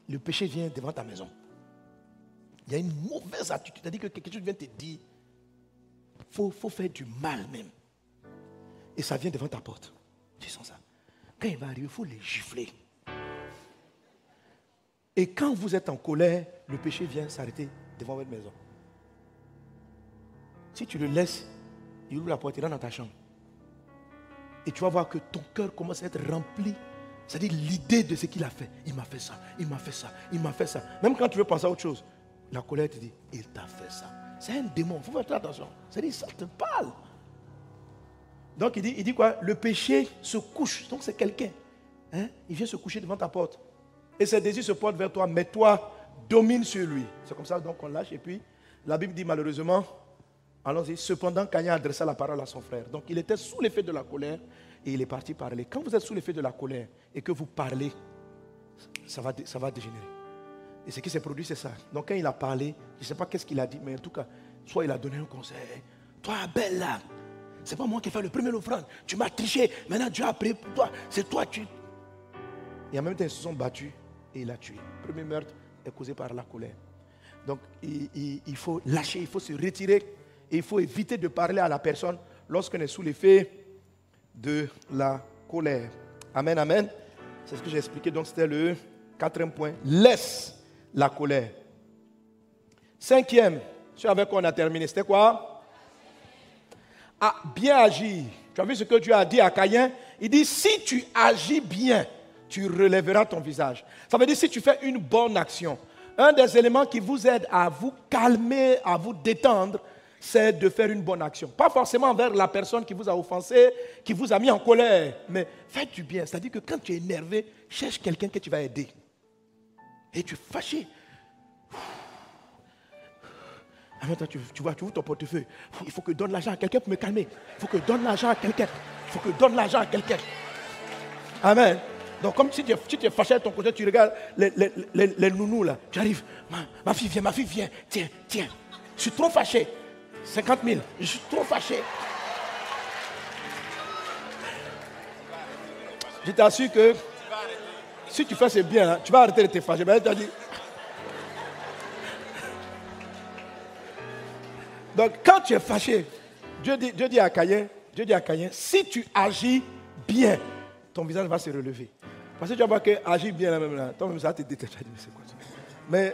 le péché vient devant ta maison. Il y a une mauvaise attitude. C'est-à-dire que quelque chose vient te dire, il faut, faut faire du mal même. Et ça vient devant ta porte. Tu sens ça quand il va arriver, il faut les gifler. Et quand vous êtes en colère, le péché vient s'arrêter devant votre maison. Si tu le laisses, il ouvre la porte, il rentre dans ta chambre. Et tu vas voir que ton cœur commence à être rempli. C'est-à-dire l'idée de ce qu'il a fait. Il m'a fait ça, il m'a fait ça, il m'a fait ça. Même quand tu veux penser à autre chose, la colère te dit, il t'a fait ça. C'est un démon, il faut faire attention. C'est-à-dire, ça te parle. Donc il dit, il dit quoi? Le péché se couche. Donc c'est quelqu'un. Hein? Il vient se coucher devant ta porte. Et ses désirs se portent vers toi, mais toi, domine sur lui. C'est comme ça donc on lâche. Et puis, la Bible dit malheureusement, allons-y, cependant Caïn adressa la parole à son frère. Donc il était sous l'effet de la colère et il est parti parler. Quand vous êtes sous l'effet de la colère et que vous parlez, ça va, ça va dégénérer. Et ce qui s'est produit, c'est ça. Donc quand il a parlé, je ne sais pas qu'est-ce qu'il a dit, mais en tout cas, soit il a donné un conseil. Toi, belle là, c'est pas moi qui ai fait le premier offrande. Tu m'as triché. Maintenant, Dieu a pris pour toi. C'est toi, tu. Et en même temps, ils se sont battus et il a tué. Le premier meurtre est causé par la colère. Donc, il, faut lâcher, il faut se retirer et il faut éviter de parler à la personne lorsqu'on est sous l'effet de la colère. Amen, amen. C'est ce que j'ai expliqué. Donc, c'était le quatrième point. Laisse la colère. Cinquième, ce avec quoi on a terminé, c'était quoi? À bien agir. Tu as vu ce que Dieu a dit à Caïn? Il dit, si tu agis bien, tu relèveras ton visage. Ça veut dire si tu fais une bonne action. Un des éléments qui vous aide à vous calmer, à vous détendre, c'est de faire une bonne action. Pas forcément envers la personne qui vous a offensé, qui vous a mis en colère, mais faites du bien. C'est-à-dire que quand tu es énervé, cherche quelqu'un que tu vas aider. Et tu es fâché, tu, vois, tu ouvres ton portefeuille. Il faut que je donne l'argent à quelqu'un pour me calmer. Il faut que je donne l'argent à quelqu'un. Il faut que je donne l'argent à quelqu'un. Amen. Donc, comme si tu, es, fâché à ton côté, tu regardes les, nounous là. Tu arrives, ma, fille vient, ma fille vient. Tiens, tiens. Je suis trop fâché. 50 000. Je suis trop fâché. Je t'assure que si tu fais ce bien, là, tu vas arrêter de te fâcher. Ben, Donc, quand tu es fâché, Dieu dit, à Caïn, Dieu dit à Caïn, si tu agis bien, ton visage va se relever. Parce que tu vas voir que agir bien là même là, toi-même ça te déteste. Mais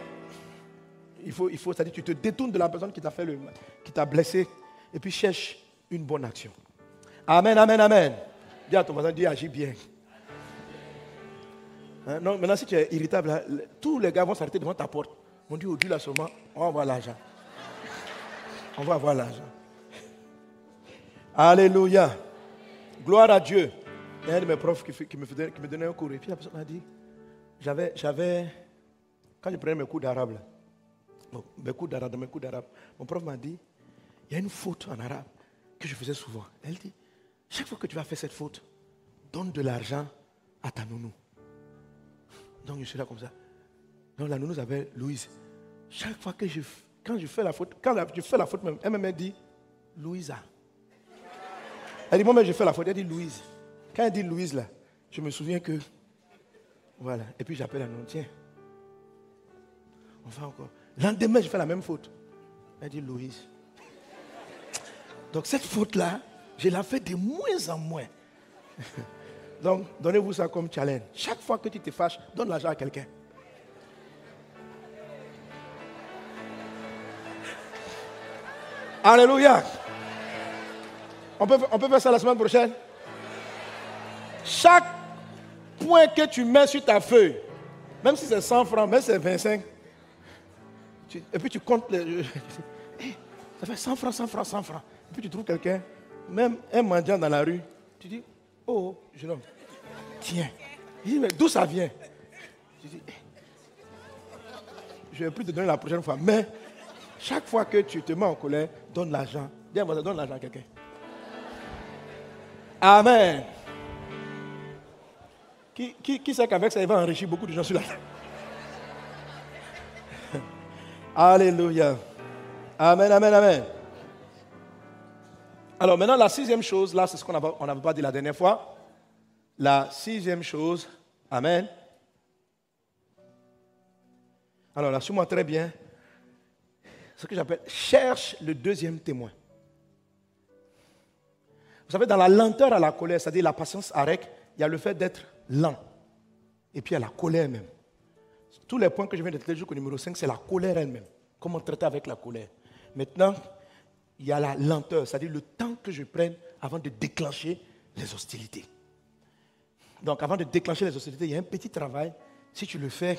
il faut, il faut, c'est-à-dire tu te détournes de la personne qui t'a fait le qui t'a blessé, et puis cherche une bonne action. Amen, amen, amen. Dis à ton voisin, dis agis bien. Hein, non, maintenant si tu es irritable, tous les gars vont s'arrêter devant ta porte. On dit, au Dieu là seulement, on va avoir l'argent on va avoir l'argent. Alléluia. Gloire à Dieu. Il y a un de mes profs qui, me, donnait un cours. Et puis la personne m'a dit, j'avais, j'avais, quand je prenais mes cours d'arabe, mes cours d'arabe, mes cours d'arabe. Mon prof m'a dit, il y a une faute en arabe que je faisais souvent. Elle dit, chaque fois que tu vas faire cette faute, donne de l'argent à ta nounou. Donc je suis là comme ça. Donc la nounou s'appelle Louise. Chaque fois que je, quand je fais la faute, quand je fais la faute elle me dit Louisa. Elle dit, moi, mais je fais la faute. Elle dit Louise. Quand elle dit Louise, là, je me souviens que. Voilà. Et puis j'appelle la nounou, tiens. On va encore. Lendemain, je fais la même faute. Elle dit Louise. Donc cette faute-là, je la fais de moins en moins. Donc, donnez-vous ça comme challenge. Chaque fois que tu te fâches, donne l'argent à quelqu'un. Alléluia. On peut, on peut faire ça la semaine prochaine. Chaque point que tu mets sur ta feuille, même si c'est 100 francs, même si c'est 25, et puis tu comptes les. ça fait 100 francs, 100 francs, 100 francs. Et puis tu trouves quelqu'un, même un mendiant dans la rue, tu dis Oh, jeune homme, tiens. Il dit Mais d'où ça vient? Je dis Je ne vais plus te donner la prochaine fois. Mais chaque fois que tu te mets en colère, donne l'argent. Donne l'argent à quelqu'un. Amen. Qui, qui, qui sait qu'avec ça, il va enrichir beaucoup de gens sur la terre? Alléluia. Amen, amen, amen. Alors maintenant, la sixième chose, là, c'est ce qu'on n'avait pas dit la dernière fois. La sixième chose, amen. Alors là, suis-moi très bien. Ce que j'appelle cherche le deuxième témoin. Vous savez, dans la lenteur à la colère, c'est-à-dire la patience arrête, il y a le fait d'être lent. Et puis il y a la colère même. Tous les points que je viens de traiter jusqu'au numéro 5, c'est la colère elle-même. Comment traiter avec la colère? Maintenant, il y a la lenteur, c'est-à-dire le temps que je prenne avant de déclencher les hostilités. Donc, avant de déclencher les hostilités, il y a un petit travail. Si tu le fais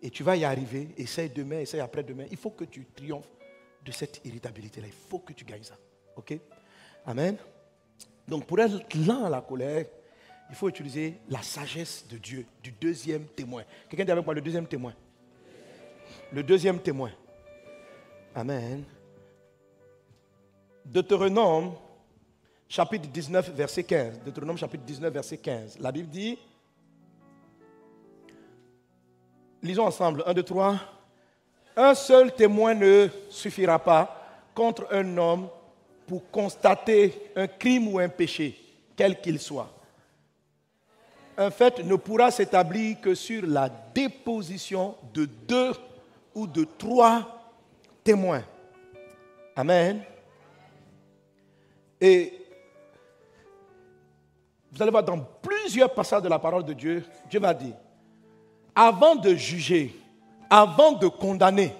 et tu vas y arriver, essaye demain, essaye après-demain, il faut que tu triomphes de cette irritabilité-là. Il faut que tu gagnes ça. OK? Amen. Donc, pour être lent à la colère, il faut utiliser la sagesse de Dieu, du deuxième témoin. Quelqu'un dit avec moi le deuxième témoin. Le deuxième témoin. Amen. Deutéronome, chapitre 19, verset 15. Deutéronome, chapitre 19, verset 15. La Bible dit, lisons ensemble, 1, 2, 3. Un seul témoin ne suffira pas contre un homme pour constater un crime ou un péché, quel qu'il soit un fait ne pourra s'établir que sur la déposition de deux ou de trois témoins. Amen. Et vous allez voir dans plusieurs passages de la parole de Dieu, Dieu va dire, avant de juger, avant de condamner,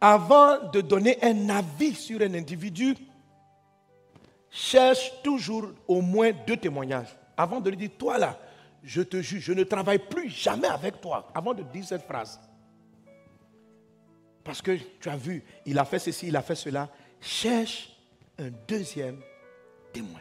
avant de donner un avis sur un individu, cherche toujours au moins deux témoignages. Avant de lui dire, toi là, je te juge, je ne travaille plus jamais avec toi, avant de dire cette phrase. Parce que tu as vu, il a fait ceci, il a fait cela. Cherche un deuxième témoin.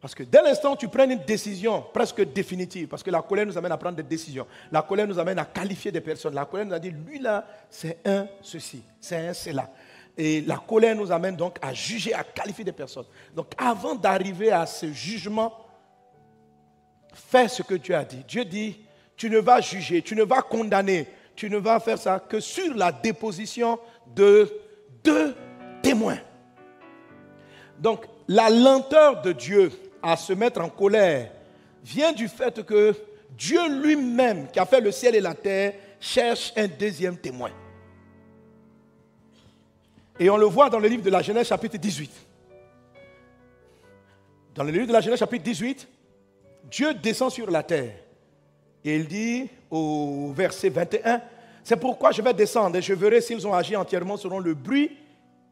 Parce que dès l'instant où tu prends une décision presque définitive, parce que la colère nous amène à prendre des décisions, la colère nous amène à qualifier des personnes, la colère nous a dit, lui là, c'est un ceci, c'est un cela. Et la colère nous amène donc à juger, à qualifier des personnes. Donc avant d'arriver à ce jugement, fais ce que Dieu a dit. Dieu dit, tu ne vas juger, tu ne vas condamner, tu ne vas faire ça que sur la déposition de deux témoins. Donc, la lenteur de Dieu à se mettre en colère vient du fait que Dieu lui-même, qui a fait le ciel et la terre, cherche un deuxième témoin. Et on le voit dans le livre de la Genèse chapitre 18. Dans le livre de la Genèse chapitre 18, Dieu descend sur la terre. Et il dit au verset 21, c'est pourquoi je vais descendre et je verrai s'ils ont agi entièrement selon le bruit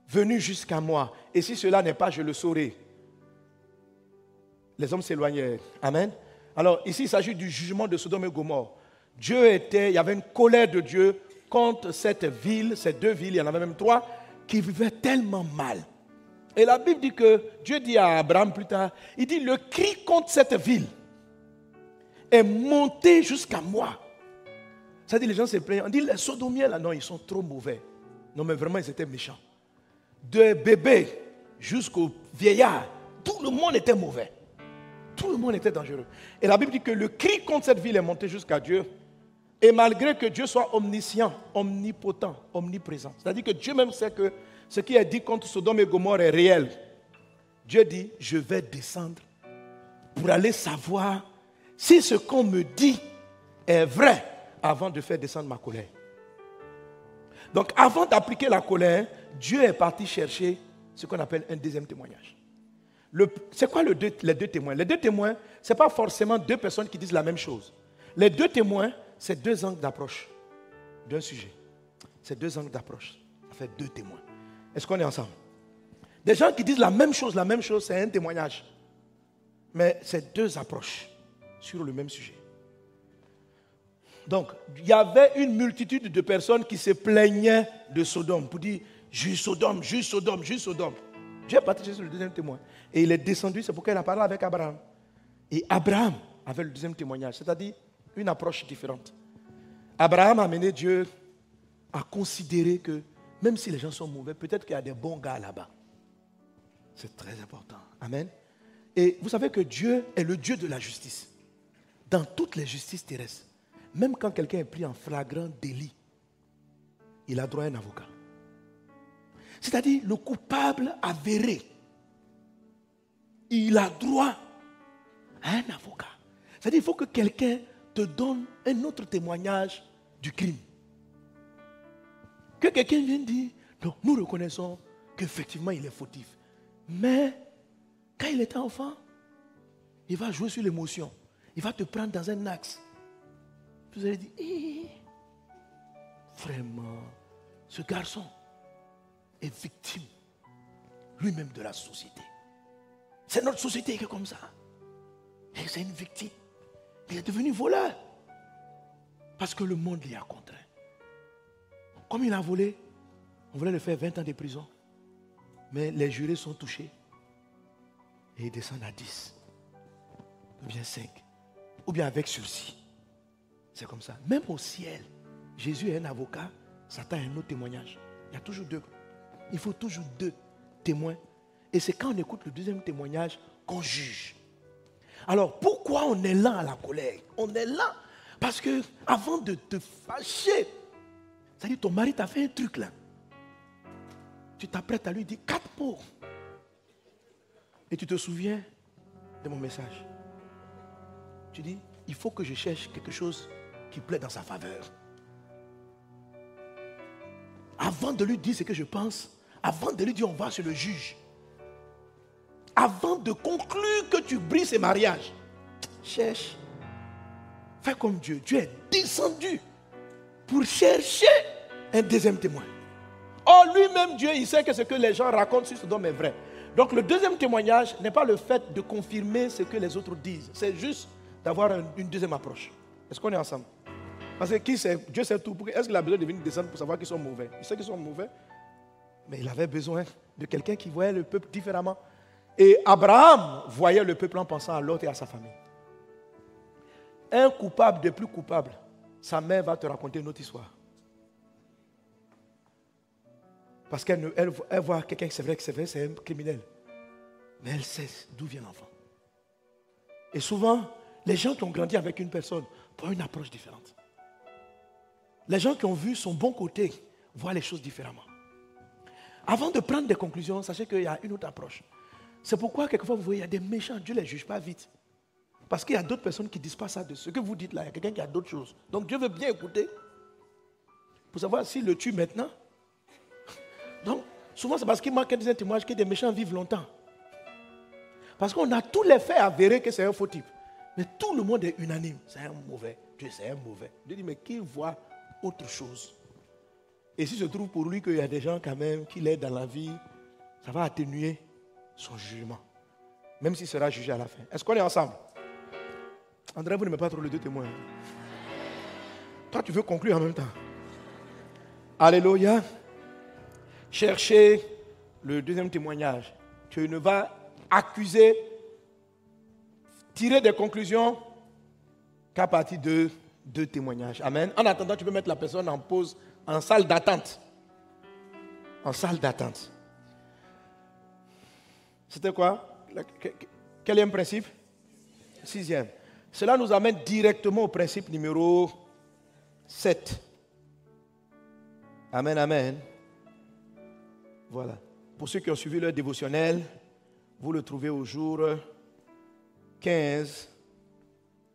venu jusqu'à moi. Et si cela n'est pas, je le saurai. Les hommes s'éloignèrent. Amen. Alors ici, il s'agit du jugement de Sodome et Gomorre. Dieu était, il y avait une colère de Dieu contre cette ville, ces deux villes, il y en avait même trois, qui vivaient tellement mal. Et la Bible dit que Dieu dit à Abraham plus tard, il dit, le cri contre cette ville est monté jusqu'à moi. Ça dit, les gens se plaignent. On dit, les sodomiens, là, non, ils sont trop mauvais. Non, mais vraiment, ils étaient méchants. De bébés jusqu'aux vieillards, tout le monde était mauvais. Tout le monde était dangereux. Et la Bible dit que le cri contre cette ville est monté jusqu'à Dieu. Et malgré que Dieu soit omniscient, omnipotent, omniprésent, c'est-à-dire que Dieu même sait que ce qui est dit contre Sodome et Gomorre est réel. Dieu dit, je vais descendre pour aller savoir si ce qu'on me dit est vrai avant de faire descendre ma colère. Donc avant d'appliquer la colère, Dieu est parti chercher ce qu'on appelle un deuxième témoignage. C'est quoi les deux témoins? Les deux témoins, ce n'est pas forcément deux personnes qui disent la même chose. Les deux témoins, c'est deux angles d'approche d'un sujet. C'est deux angles d'approche. Ça fait deux témoins. Est-ce qu'on est ensemble? Des gens qui disent la même chose, la même chose, c'est un témoignage. Mais c'est deux approches sur le même sujet. Donc, il y avait une multitude de personnes qui se plaignaient de Sodome pour dire Juste Sodome, juste Sodome, juste Sodome. Dieu est parti sur le deuxième témoin. Et il est descendu, c'est pourquoi il a parlé avec Abraham. Et Abraham avait le deuxième témoignage, c'est-à-dire une approche différente. Abraham a amené Dieu à considérer que même si les gens sont mauvais, peut-être qu'il y a des bons gars là-bas. C'est très important. Amen. Et vous savez que Dieu est le Dieu de la justice. Dans toutes les justices terrestres, même quand quelqu'un est pris en flagrant délit, il a droit à un avocat. C'est-à-dire le coupable avéré, il a droit à un avocat. C'est-à-dire qu'il faut que quelqu'un te donne un autre témoignage du crime. Que quelqu'un vienne dire, non, nous reconnaissons qu'effectivement il est fautif. Mais quand il était enfant, il va jouer sur l'émotion. Il va te prendre dans un axe. Vous allez dire, eh, vraiment, ce garçon est victime lui-même de la société. C'est notre société qui est comme ça. Et c'est une victime. Il est devenu voleur. Parce que le monde l'y a contraint. Comme il a volé, on voulait le faire 20 ans de prison. Mais les jurés sont touchés. Et ils descendent à 10. Ou bien 5. Ou bien avec sursis. C'est comme ça. Même au ciel, Jésus est un avocat, Satan est un autre témoignage. Il y a toujours deux. Il faut toujours deux témoins. Et c'est quand on écoute le deuxième témoignage qu'on juge. Alors pourquoi on est là à la colère? On est là parce que avant de te fâcher, c'est-à-dire ton mari t'a fait un truc là. Tu t'apprêtes à lui dire quatre mots. Et tu te souviens de mon message. Tu dis, il faut que je cherche quelque chose qui plaît dans sa faveur. Avant de lui dire ce que je pense, avant de lui dire on va sur le juge, avant de conclure que tu brises ce mariage, cherche. Fais comme Dieu. Dieu est descendu pour chercher un deuxième témoin. Or, lui-même, Dieu, il sait que ce que les gens racontent sur Sodome est vrai. Donc, le deuxième témoignage n'est pas le fait de confirmer ce que les autres disent. C'est juste d'avoir une deuxième approche. Est-ce qu'on est ensemble? Parce que qui sait, Dieu sait tout. Est-ce qu'il a besoin de venir descendre pour savoir qu'ils sont mauvais? Il sait qu'ils sont mauvais. Mais il avait besoin de quelqu'un qui voyait le peuple différemment. Et Abraham voyait le peuple en pensant à l'autre et à sa famille. Un coupable de plus coupable, sa mère va te raconter une autre histoire. Parce qu'elle elle, voit quelqu'un, c'est vrai que c'est vrai, c'est un criminel. Mais elle sait d'où vient l'enfant. Et souvent, les gens qui ont grandi avec une personne ont une approche différente. Les gens qui ont vu son bon côté voient les choses différemment. Avant de prendre des conclusions, sachez qu'il y a une autre approche. C'est pourquoi, quelquefois, vous voyez, il y a des méchants, Dieu ne les juge pas vite. Parce qu'il y a d'autres personnes qui ne disent pas ça de ce que vous dites là. Il y a quelqu'un qui a d'autres choses. Donc Dieu veut bien écouter pour savoir s'il le tue maintenant. Donc, souvent, c'est parce qu'il manque un témoignage que des méchants vivent longtemps. Parce qu'on a tous les faits avérés que c'est un faux type. Mais tout le monde est unanime. C'est un mauvais. Dieu, c'est un mauvais. Dieu dit, mais qui voit autre chose Et si se trouve pour lui qu'il y a des gens quand même qui l'aident dans la vie, ça va atténuer son jugement. Même s'il sera jugé à la fin. Est-ce qu'on est ensemble? André, vous ne mettez pas trop les deux témoins. Toi, tu veux conclure en même temps. Alléluia. Cherchez le deuxième témoignage. Tu ne vas accuser, tirer des conclusions qu'à partir de, deux témoignages. Amen. En attendant, tu peux mettre la personne en pause, en salle d'attente. En salle d'attente. C'était quoi? Quel est le principe? Sixième. Cela nous amène directement au principe numéro 7. Amen, amen. Voilà. Pour ceux qui ont suivi leur dévotionnel, vous le trouvez au jour 15.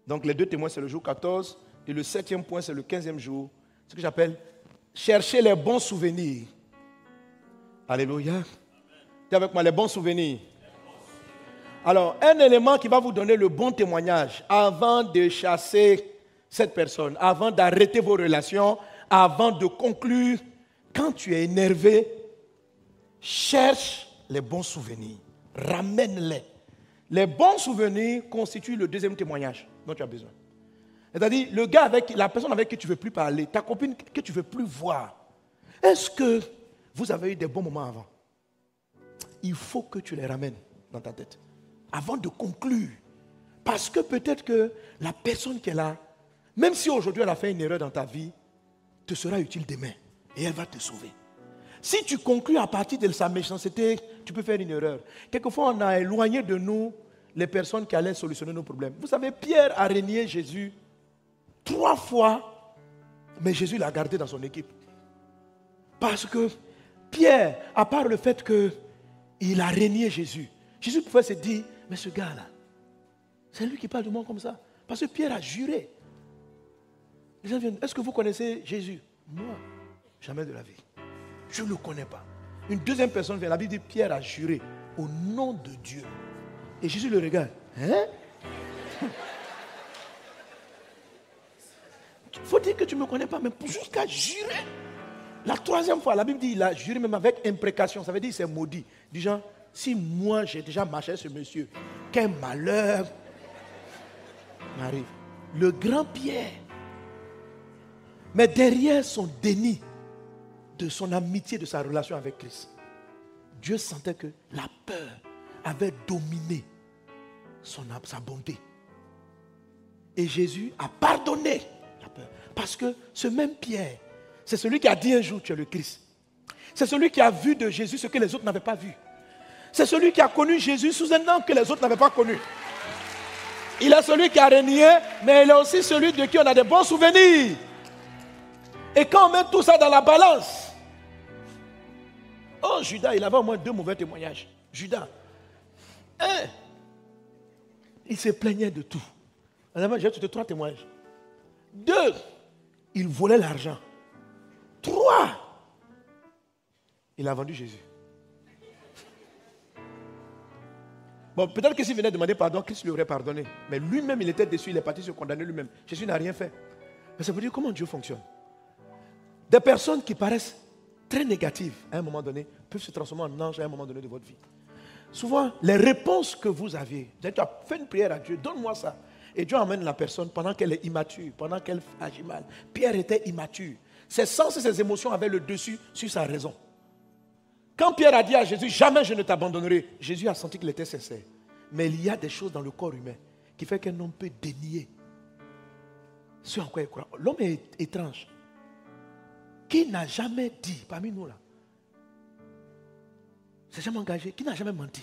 Donc les deux témoins, c'est le jour 14. Et le septième point, c'est le quinzième jour. Ce que j'appelle chercher les bons souvenirs. Alléluia. Tu avec moi les bons souvenirs. Alors, un élément qui va vous donner le bon témoignage avant de chasser cette personne, avant d'arrêter vos relations, avant de conclure, quand tu es énervé, cherche les bons souvenirs, ramène-les. Les bons souvenirs constituent le deuxième témoignage dont tu as besoin. C'est-à-dire, le gars avec la personne avec qui tu ne veux plus parler, ta copine que tu ne veux plus voir, est-ce que vous avez eu des bons moments avant? Il faut que tu les ramènes dans ta tête avant de conclure. Parce que peut-être que la personne qui est là, même si aujourd'hui elle a fait une erreur dans ta vie, te sera utile demain et elle va te sauver. Si tu conclus à partir de sa méchanceté, tu peux faire une erreur. Quelquefois, on a éloigné de nous les personnes qui allaient solutionner nos problèmes. Vous savez, Pierre a régné Jésus trois fois, mais Jésus l'a gardé dans son équipe. Parce que Pierre, à part le fait qu'il a régné Jésus, Jésus pouvait se dire, mais ce gars-là, c'est lui qui parle de moi comme ça. Parce que Pierre a juré. Les gens viennent, est-ce que vous connaissez Jésus? Moi, jamais de la vie. Je ne le connais pas. Une deuxième personne vient, la Bible dit, Pierre a juré au nom de Dieu. Et Jésus le regarde. Hein Il faut dire que tu ne me connais pas, mais jusqu'à jurer. La troisième fois, la Bible dit, il a juré même avec imprécation. Ça veut dire c'est maudit. Genre, si moi j'ai déjà marché ce monsieur, quel malheur m'arrive. Le grand Pierre. Mais derrière son déni de son amitié, de sa relation avec Christ, Dieu sentait que la peur avait dominé son, sa bonté. Et Jésus a pardonné peur. Parce que ce même Pierre, c'est celui qui a dit un jour, tu es le Christ. C'est celui qui a vu de Jésus ce que les autres n'avaient pas vu. C'est celui qui a connu Jésus sous un nom que les autres n'avaient pas connu. Il est celui qui a régné, mais il est aussi celui de qui on a des bons souvenirs. Et quand on met tout ça dans la balance, oh Judas, il avait au moins deux mauvais témoignages. Judas, il se plaignait de tout. J'ai trois témoignages. Deux, il volait l'argent. Trois, il a vendu Jésus. Bon, peut-être que s'il venait demander pardon, Christ lui aurait pardonné. Mais lui-même, il était déçu, il est parti se condamner lui-même. Jésus n'a rien fait. Mais ça veut dire comment Dieu fonctionne. Des personnes qui paraissent très négatives à un moment donné peuvent se transformer en anges à un moment donné de votre vie. Souvent, les réponses que vous aviez, tu as fait une prière à Dieu, donne-moi ça. Et Dieu emmène la personne pendant qu'elle est immature, pendant qu'elle agit mal. Pierre était immature. Ses sens et ses émotions avaient le dessus sur sa raison. Quand Pierre a dit à Jésus, jamais je ne t'abandonnerai, Jésus a senti qu'il était sincère. Mais il y a des choses dans le corps humain qui fait qu'un homme peut dénier ce en quoi il croit. L'homme est étrange. Qui n'a jamais dit, parmi nous là, s'est jamais engagé, qui n'a jamais menti,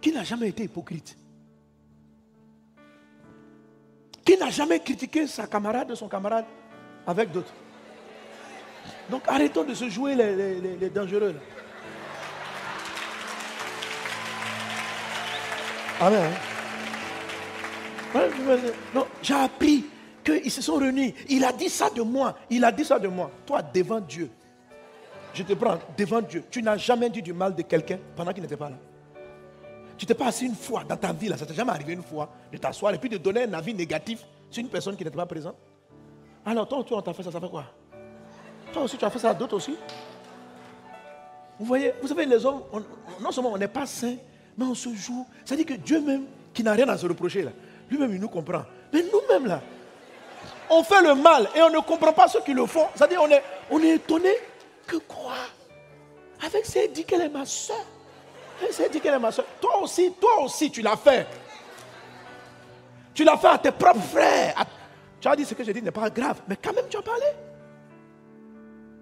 qui n'a jamais été hypocrite, qui n'a jamais critiqué sa camarade de son camarade avec d'autres? Donc arrêtons de se jouer les, dangereux. Amen. Non, j'ai appris qu'ils se sont réunis. Il a dit ça de moi. Il a dit ça de moi. Toi, devant Dieu, je te prends devant Dieu. Tu n'as jamais dit du mal de quelqu'un pendant qu'il n'était pas là. Tu t'es pas assis une fois dans ta vie, là, ça t'est jamais arrivé une fois de t'asseoir et puis de donner un avis négatif sur une personne qui n'était pas présente. Alors, toi, toi, on t'a fait ça, ça fait quoi? Toi aussi, tu as fait ça à d'autres aussi? Vous voyez, vous savez, les hommes, non seulement on n'est pas saints, mais on se joue. C'est-à-dire que Dieu même, qui n'a rien à se reprocher, là, lui-même, il nous comprend. Mais nous-mêmes, là, on fait le mal et on ne comprend pas ceux qui le font. C'est-à-dire, on est, on est étonné que quoi? Avec ça, dit qu'elle est ma soeur. Dit qu'elle est ma soeur. Toi aussi, toi aussi, tu l'as fait. Tu l'as fait à tes propres frères. Tu as dit ce que j'ai dit n'est pas grave, mais quand même tu as parlé.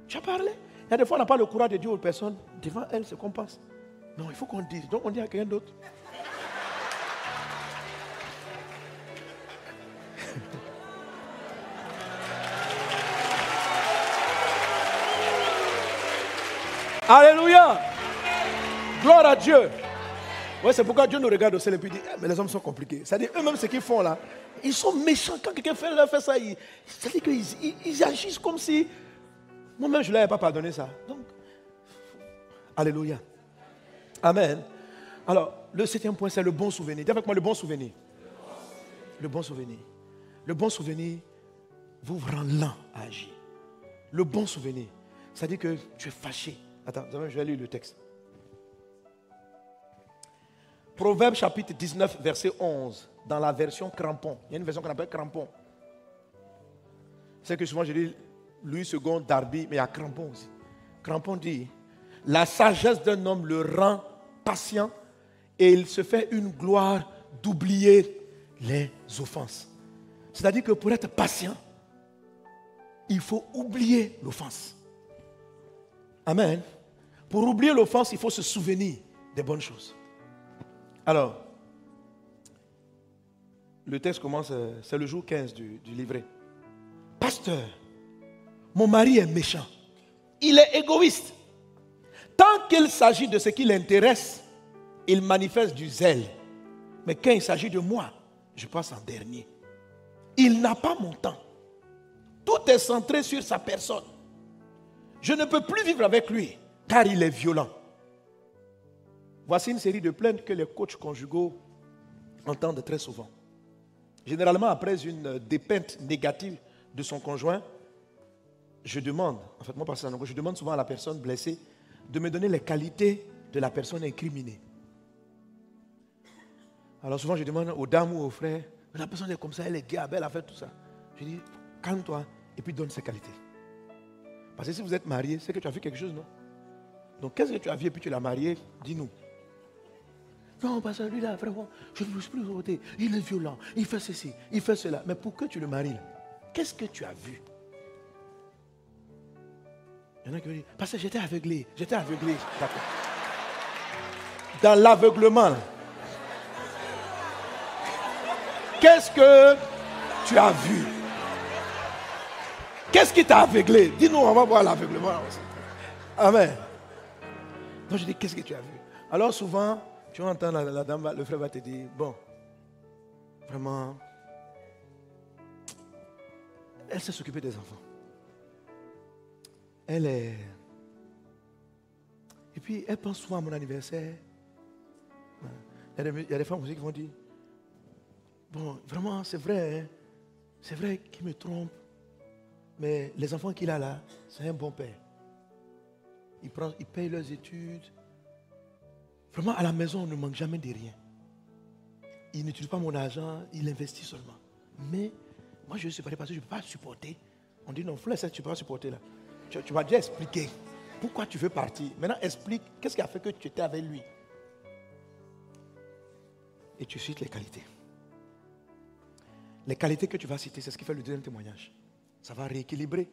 Tu as parlé. Il y a des fois, on n'a pas le courage de dire aux personnes devant elles ce qu'on pense. Non, il faut qu'on dise. Donc on dit à quelqu'un d'autre. Alléluia. Gloire à Dieu. Ouais, c'est pourquoi Dieu nous regarde au ciel et puis dit, ah, mais les hommes sont compliqués. C'est-à-dire, eux-mêmes, ce qu'ils font là, ils sont méchants. Quand quelqu'un fait, fait ça, c'est-à-dire qu'ils ils, agissent comme si moi-même, je ne leur ai pas pardonné ça. Donc, Alléluia. Amen. Alors, le septième point, c'est le bon souvenir. Dis avec moi le bon souvenir. Le bon souvenir. Le bon souvenir vous rend lent à agir. Le bon souvenir, c'est-à-dire que tu es fâché. Attends, je vais lire le texte. Proverbe chapitre 19, verset 11, dans la version crampon. Il y a une version qu'on appelle crampon. C'est que souvent je dis Louis II Darby, mais il y a crampon aussi. Crampon dit La sagesse d'un homme le rend patient et il se fait une gloire d'oublier les offenses. C'est-à-dire que pour être patient, il faut oublier l'offense. Amen. Pour oublier l'offense, il faut se souvenir des bonnes choses. Alors, le texte commence, euh, c'est le jour 15 du, livret. Pasteur, mon mari est méchant. Il est égoïste. Tant qu'il s'agit de ce qui l'intéresse, il manifeste du zèle. Mais quand il s'agit de moi, je passe en dernier. Il n'a pas mon temps. Tout est centré sur sa personne. Je ne peux plus vivre avec lui car il est violent. Voici une série de plaintes que les coachs conjugaux entendent très souvent. Généralement, après une dépeinte négative de son conjoint, je demande, en fait, moi personnellement, je demande souvent à la personne blessée de me donner les qualités de la personne incriminée. Alors souvent, je demande aux dames ou aux frères, la personne est comme ça, elle est gay, elle a fait tout ça. Je dis, calme-toi et puis donne ses qualités. Parce que si vous êtes marié, c'est que tu as fait quelque chose, non? Donc qu'est-ce que tu as vu et puis tu l'as marié? Dis-nous. Non, parce que lui là, vraiment, je ne veux plus voter. Il est violent, il fait ceci, il fait cela. Mais pourquoi tu le maries Qu'est-ce que tu as vu? Il y en a qui disent, parce que j'étais aveuglé, j'étais aveuglé. Dans l'aveuglement, qu'est-ce que tu as vu? Qu'est-ce qui t'a aveuglé? Dis-nous, on va voir l'aveuglement. Amen. Donc je dis, qu'est-ce que tu as vu? Alors souvent, tu entends la, la dame, le frère va te dire, bon, vraiment, elle sait s'occuper des enfants. Elle est... Et puis, elle pense souvent à mon anniversaire. Il y a des, il y a des femmes aussi qui vont dire, bon, vraiment, c'est vrai, hein. c'est vrai qu'il me trompe. Mais les enfants qu'il a là, c'est un bon père. Il, prend, il paye leurs études, Vraiment, à la maison, on ne manque jamais de rien. Il n'utilise pas mon argent, il investit seulement. Mais moi, je suis pas parce que je ne peux pas supporter. On dit non, frère, tu ne peux pas supporter là. Tu, tu vas déjà expliquer pourquoi tu veux partir? Maintenant, explique qu'est-ce qui a fait que tu étais avec lui? Et tu cites les qualités. Les qualités que tu vas citer, c'est ce qui fait le deuxième témoignage. Ça va rééquilibrer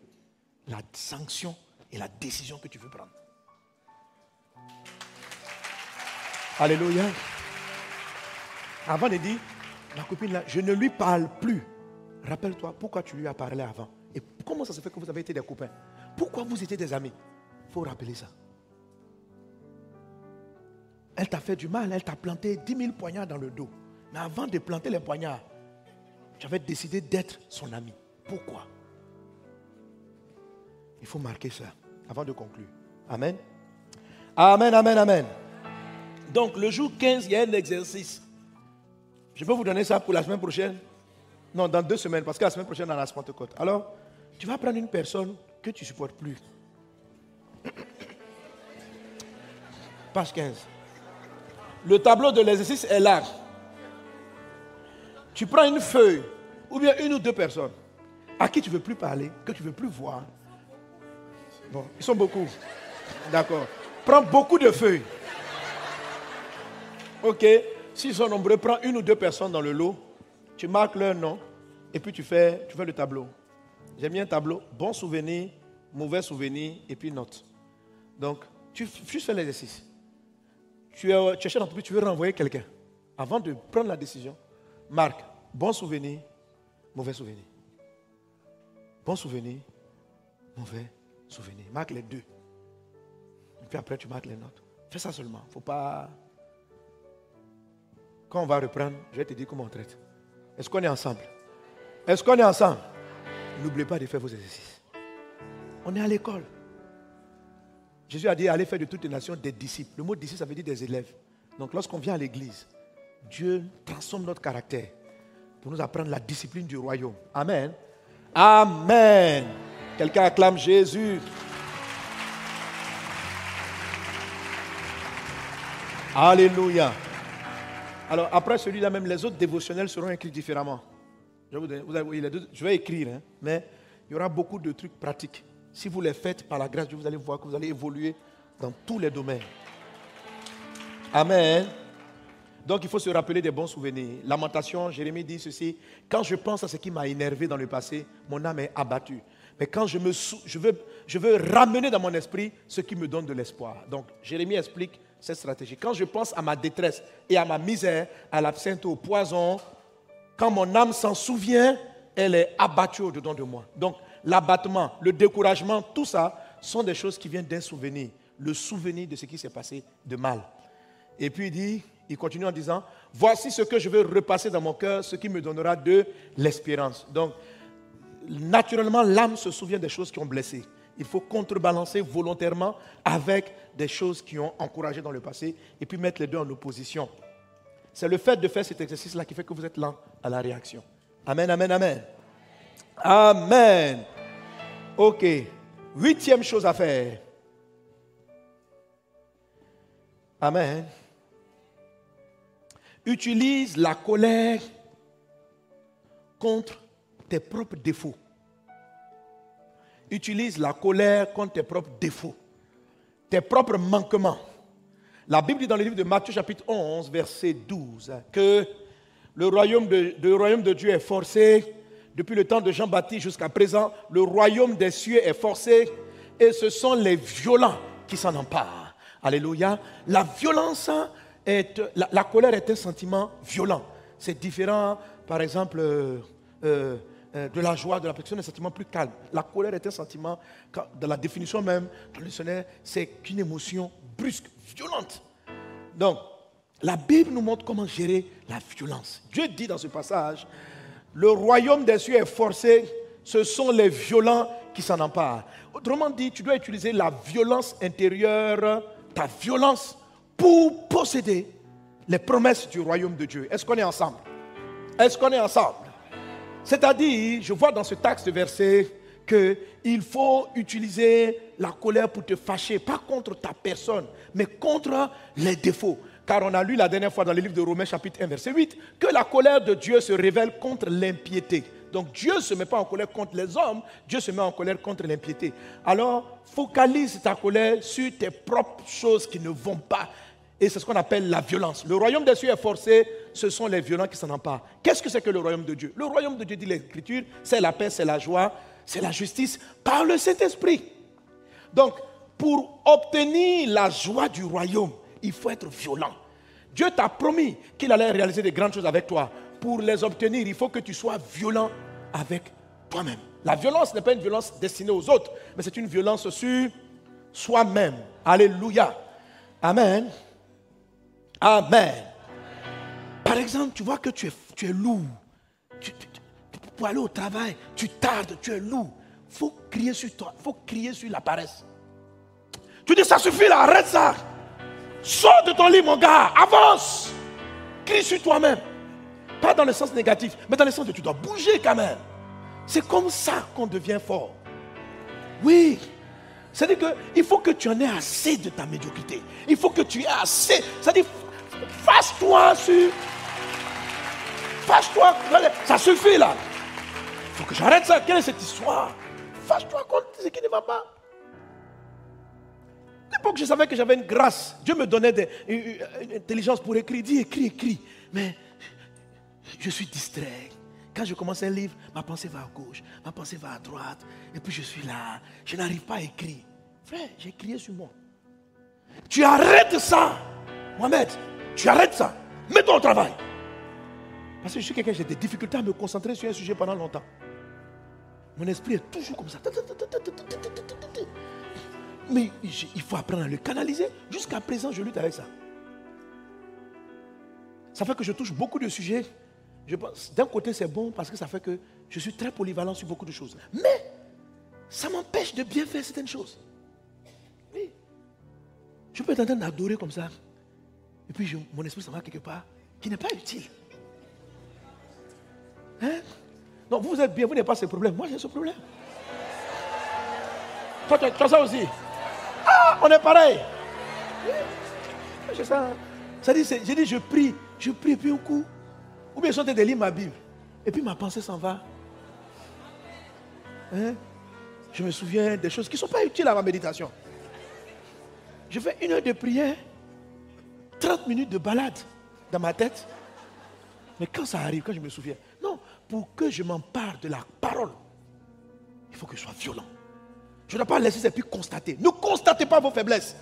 la sanction et la décision que tu veux prendre. Alléluia. Avant de dire, ma copine là, je ne lui parle plus. Rappelle-toi pourquoi tu lui as parlé avant. Et comment ça se fait que vous avez été des copains? Pourquoi vous étiez des amis? Il faut rappeler ça. Elle t'a fait du mal, elle t'a planté 10 000 poignards dans le dos. Mais avant de planter les poignards, tu avais décidé d'être son ami. Pourquoi? Il faut marquer ça avant de conclure. Amen. Amen, amen, amen. Donc le jour 15, il y a un exercice. Je peux vous donner ça pour la semaine prochaine? Non, dans deux semaines, parce que la semaine prochaine, dans la Pentecôte. Alors, tu vas prendre une personne que tu ne supportes plus. Page 15. Le tableau de l'exercice est là. Tu prends une feuille, ou bien une ou deux personnes, à qui tu ne veux plus parler, que tu ne veux plus voir. Bon, ils sont beaucoup. D'accord. Prends beaucoup de feuilles. Ok, s'ils sont nombreux, prends une ou deux personnes dans le lot, tu marques leur nom et puis tu fais, tu fais le tableau. J'ai mis un tableau, bon souvenir, mauvais souvenir, et puis note. Donc, tu juste fais l'exercice. Tu, es, tu es tu veux renvoyer quelqu'un. Avant de prendre la décision, marque bon souvenir, mauvais souvenir. Bon souvenir, mauvais souvenir. Marque les deux. Et puis après, tu marques les notes. Fais ça seulement. faut pas. On va reprendre, je vais te dire comment on traite. Est-ce qu'on est ensemble? Est-ce qu'on est ensemble? N'oubliez pas de faire vos exercices. On est à l'école. Jésus a dit allez faire de toutes les nations des disciples. Le mot disciple, ça veut dire des élèves. Donc lorsqu'on vient à l'église, Dieu transforme notre caractère pour nous apprendre la discipline du royaume. Amen. Amen. Quelqu'un acclame Jésus. Alléluia. Alors après celui-là même, les autres dévotionnels seront écrits différemment. Je, vais écrire, hein, mais il y aura beaucoup de trucs pratiques. Si vous les faites par la grâce de Dieu, vous allez voir que vous allez évoluer dans tous les domaines. Amen. Donc il faut se rappeler des bons souvenirs. Lamentation, Jérémie dit ceci, quand je pense à ce qui m'a énervé dans le passé, mon âme est abattue. Mais quand je, me veux, je veux ramener dans mon esprit ce qui me donne de l'espoir. Donc Jérémie explique cette stratégie. Quand je pense à ma détresse et à ma misère, à l'absinthe, au poison, quand mon âme s'en souvient, elle est abattue au-dedans de moi. Donc l'abattement, le découragement, tout ça sont des choses qui viennent d'un souvenir. Le souvenir de ce qui s'est passé de mal. Et puis il dit, il continue en disant, voici ce que je veux repasser dans mon cœur, ce qui me donnera de l'espérance. Donc, naturellement, l'âme se souvient des choses qui ont blessé. Il faut contrebalancer volontairement avec des choses qui ont encouragé dans le passé et puis mettre les deux en opposition. C'est le fait de faire cet exercice-là qui fait que vous êtes lent à la réaction. Amen, amen, amen. Amen. Ok. Huitième chose à faire. Amen utilise la colère contre tes propres défauts. Utilise la colère contre tes propres défauts, tes propres manquements. La Bible dit dans le livre de Matthieu chapitre 11, verset 12, que le royaume de, royaume de Dieu est forcé. Depuis le temps de Jean-Baptiste jusqu'à présent, le royaume des cieux est forcé et ce sont les violents qui s'en emparent. Alléluia. La violence la, colère est un sentiment violent. C'est différent, par exemple, euh, euh, de la joie, de la protection, un sentiment plus calme. La colère est un sentiment, dans la définition même, dans le dictionnaire, c'est qu'une émotion brusque, violente. Donc, la Bible nous montre comment gérer la violence. Dieu dit dans ce passage, le royaume des cieux est forcé, ce sont les violents qui s'en emparent. Autrement dit, tu dois utiliser la violence intérieure, ta violence pour posséder les promesses du royaume de Dieu. Est-ce qu'on est ensemble? Est-ce qu'on est ensemble? C'est-à-dire, je vois dans ce texte verset qu'il faut utiliser la colère pour te fâcher, pas contre ta personne, mais contre les défauts. Car on a lu la dernière fois dans le livre de Romains chapitre 1 verset 8 que la colère de Dieu se révèle contre l'impiété. Donc Dieu ne se met pas en colère contre les hommes, Dieu se met en colère contre l'impiété. Alors focalise ta colère sur tes propres choses qui ne vont pas. Et c'est ce qu'on appelle la violence. Le royaume des cieux est forcé, ce sont les violents qui s'en emparent. Qu'est-ce que c'est que le royaume de Dieu? Le royaume de Dieu, dit l'Écriture, c'est la paix, c'est la joie, c'est la justice par le Saint-Esprit. Donc, pour obtenir la joie du royaume, il faut être violent. Dieu t'a promis qu'il allait réaliser des grandes choses avec toi. Pour les obtenir, il faut que tu sois violent avec toi-même. La violence n'est pas une violence destinée aux autres, mais c'est une violence sur soi-même. Alléluia. Amen. Amen. Par exemple, tu vois que tu es, tu es lourd. pour aller au travail, tu tardes, tu es lourd. Il faut crier sur toi, faut crier sur la paresse. Tu dis, ça suffit là, arrête ça. Sors de ton lit, mon gars, avance. Crie sur toi-même. Pas dans le sens négatif, mais dans le sens de tu dois bouger quand même. C'est comme ça qu'on devient fort. Oui. C'est-à-dire qu'il faut que tu en aies assez de ta médiocrité. Il faut que tu aies assez. C'est-à-dire, Fâche-toi sur. Fâche-toi. Ça suffit là. Il faut que j'arrête ça. Quelle est cette histoire? Fâche-toi contre ce qui ne va pas. L'époque, je savais que j'avais une grâce. Dieu me donnait des, une, intelligence pour écrire. Dis, écris, écris. Mais je suis distrait. Quand je commence un livre, ma pensée va à gauche, ma pensée va à droite, et puis je suis là, je n'arrive pas à écrire. Frère, j'ai crié sur moi. Tu arrêtes ça, Mohamed, tu arrêtes ça. Mets-toi au travail. Parce que je suis quelqu'un, j'ai des difficultés à me concentrer sur un sujet pendant longtemps. Mon esprit est toujours comme ça. Mais il faut apprendre à le canaliser. Jusqu'à présent, je lutte avec ça. Ça fait que je touche beaucoup de sujets. D'un côté, c'est bon parce que ça fait que je suis très polyvalent sur beaucoup de choses. Mais ça m'empêche de bien faire certaines choses. Oui. Je peux train d'adorer comme ça. Et puis mon esprit s'en va quelque part qui n'est pas utile. Hein? Non, vous êtes bien, vous n'avez pas ce problème. Moi, j'ai ce problème. Toi, tu as ça aussi. Ah, on est pareil. Ça. Ça dit, j'ai dit, je prie, je prie, puis un coup. Ou bien je suis en train de lire ma Bible. Et puis ma pensée s'en va. Hein? Je me souviens des choses qui ne sont pas utiles à ma méditation. Je fais une heure de prière, 30 minutes de balade dans ma tête. Mais quand ça arrive, quand je me souviens, non, pour que je m'empare de la parole, il faut que je sois violent. Je ne dois pas laisser ces puis constater. Ne constatez pas vos faiblesses.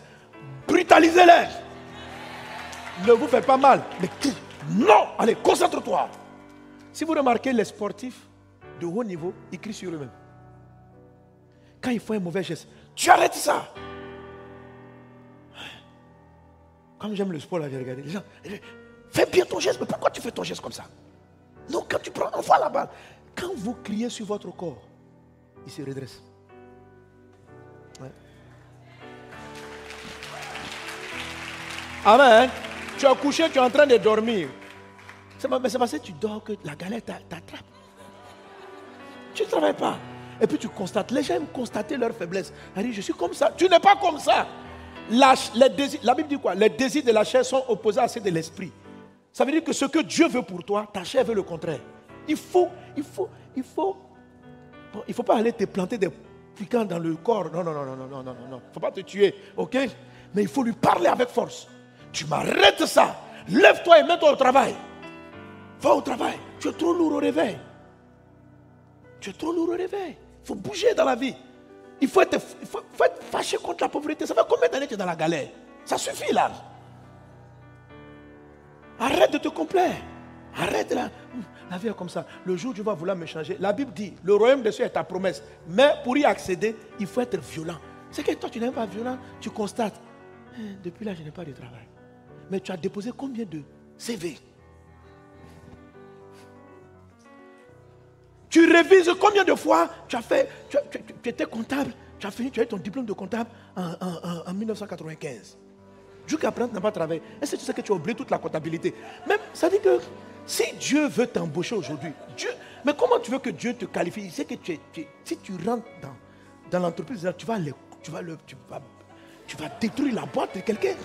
Brutalisez-les. Ne vous faites pas mal. Mais non, allez, concentre-toi. Si vous remarquez les sportifs de haut niveau, ils crient sur eux-mêmes. Quand ils font un mauvais geste, tu arrêtes ça. Comme j'aime le sport, là, j'ai regardé les gens. Fais bien ton geste, mais pourquoi tu fais ton geste comme ça? Non, quand tu prends, enfin la balle. Quand vous criez sur votre corps, il se redresse. Amen. Tu as couché, tu es en train de dormir. Mais c'est parce que tu dors que la galère t'attrape. Tu ne travailles pas. Et puis tu constates. Les gens aiment constater leur faiblesse. je suis comme ça. Tu n'es pas comme ça. La, la Bible dit quoi? Les désirs de la chair sont opposés à ceux de l'esprit. Ça veut dire que ce que Dieu veut pour toi, ta chair veut le contraire. Il faut, il faut, il faut. il ne faut pas aller te planter des piquants dans le corps. Non, non, non, non, non, non, non, non. Il ne faut pas te tuer, ok? Mais il faut lui parler avec force. Tu m'arrêtes ça. Lève-toi et mets-toi au travail. Va au travail. Tu es trop lourd au réveil. Tu es trop lourd au réveil. Il faut bouger dans la vie. Il faut être, fâché contre la pauvreté. Ça fait combien d'années que tu es dans la galère? Ça suffit là. Arrête de te complaire. Arrête là. La vie est comme ça. Le jour où tu vas vouloir me changer, la Bible dit, le royaume de Dieu est ta promesse. Mais pour y accéder, il faut être violent. C'est que toi, tu n'es pas violent, tu constates. Eh, depuis là, je n'ai pas de travail. Mais tu as déposé combien de CV Tu révises combien de fois Tu as fait, tu, étais comptable, tu as fini, tu as eu ton diplôme de comptable en, 1995. Jusqu'à présent, tu n'as pas travaillé. Est-ce que tu sais que tu as oublié toute la comptabilité? Même, ça dit que si Dieu veut t'embaucher aujourd'hui, Dieu, mais comment tu veux que Dieu te qualifie? Il sait que tu, si tu rentres dans, dans l'entreprise, tu vas, tu, vas tu, vas, tu vas détruire la boîte de quelqu'un.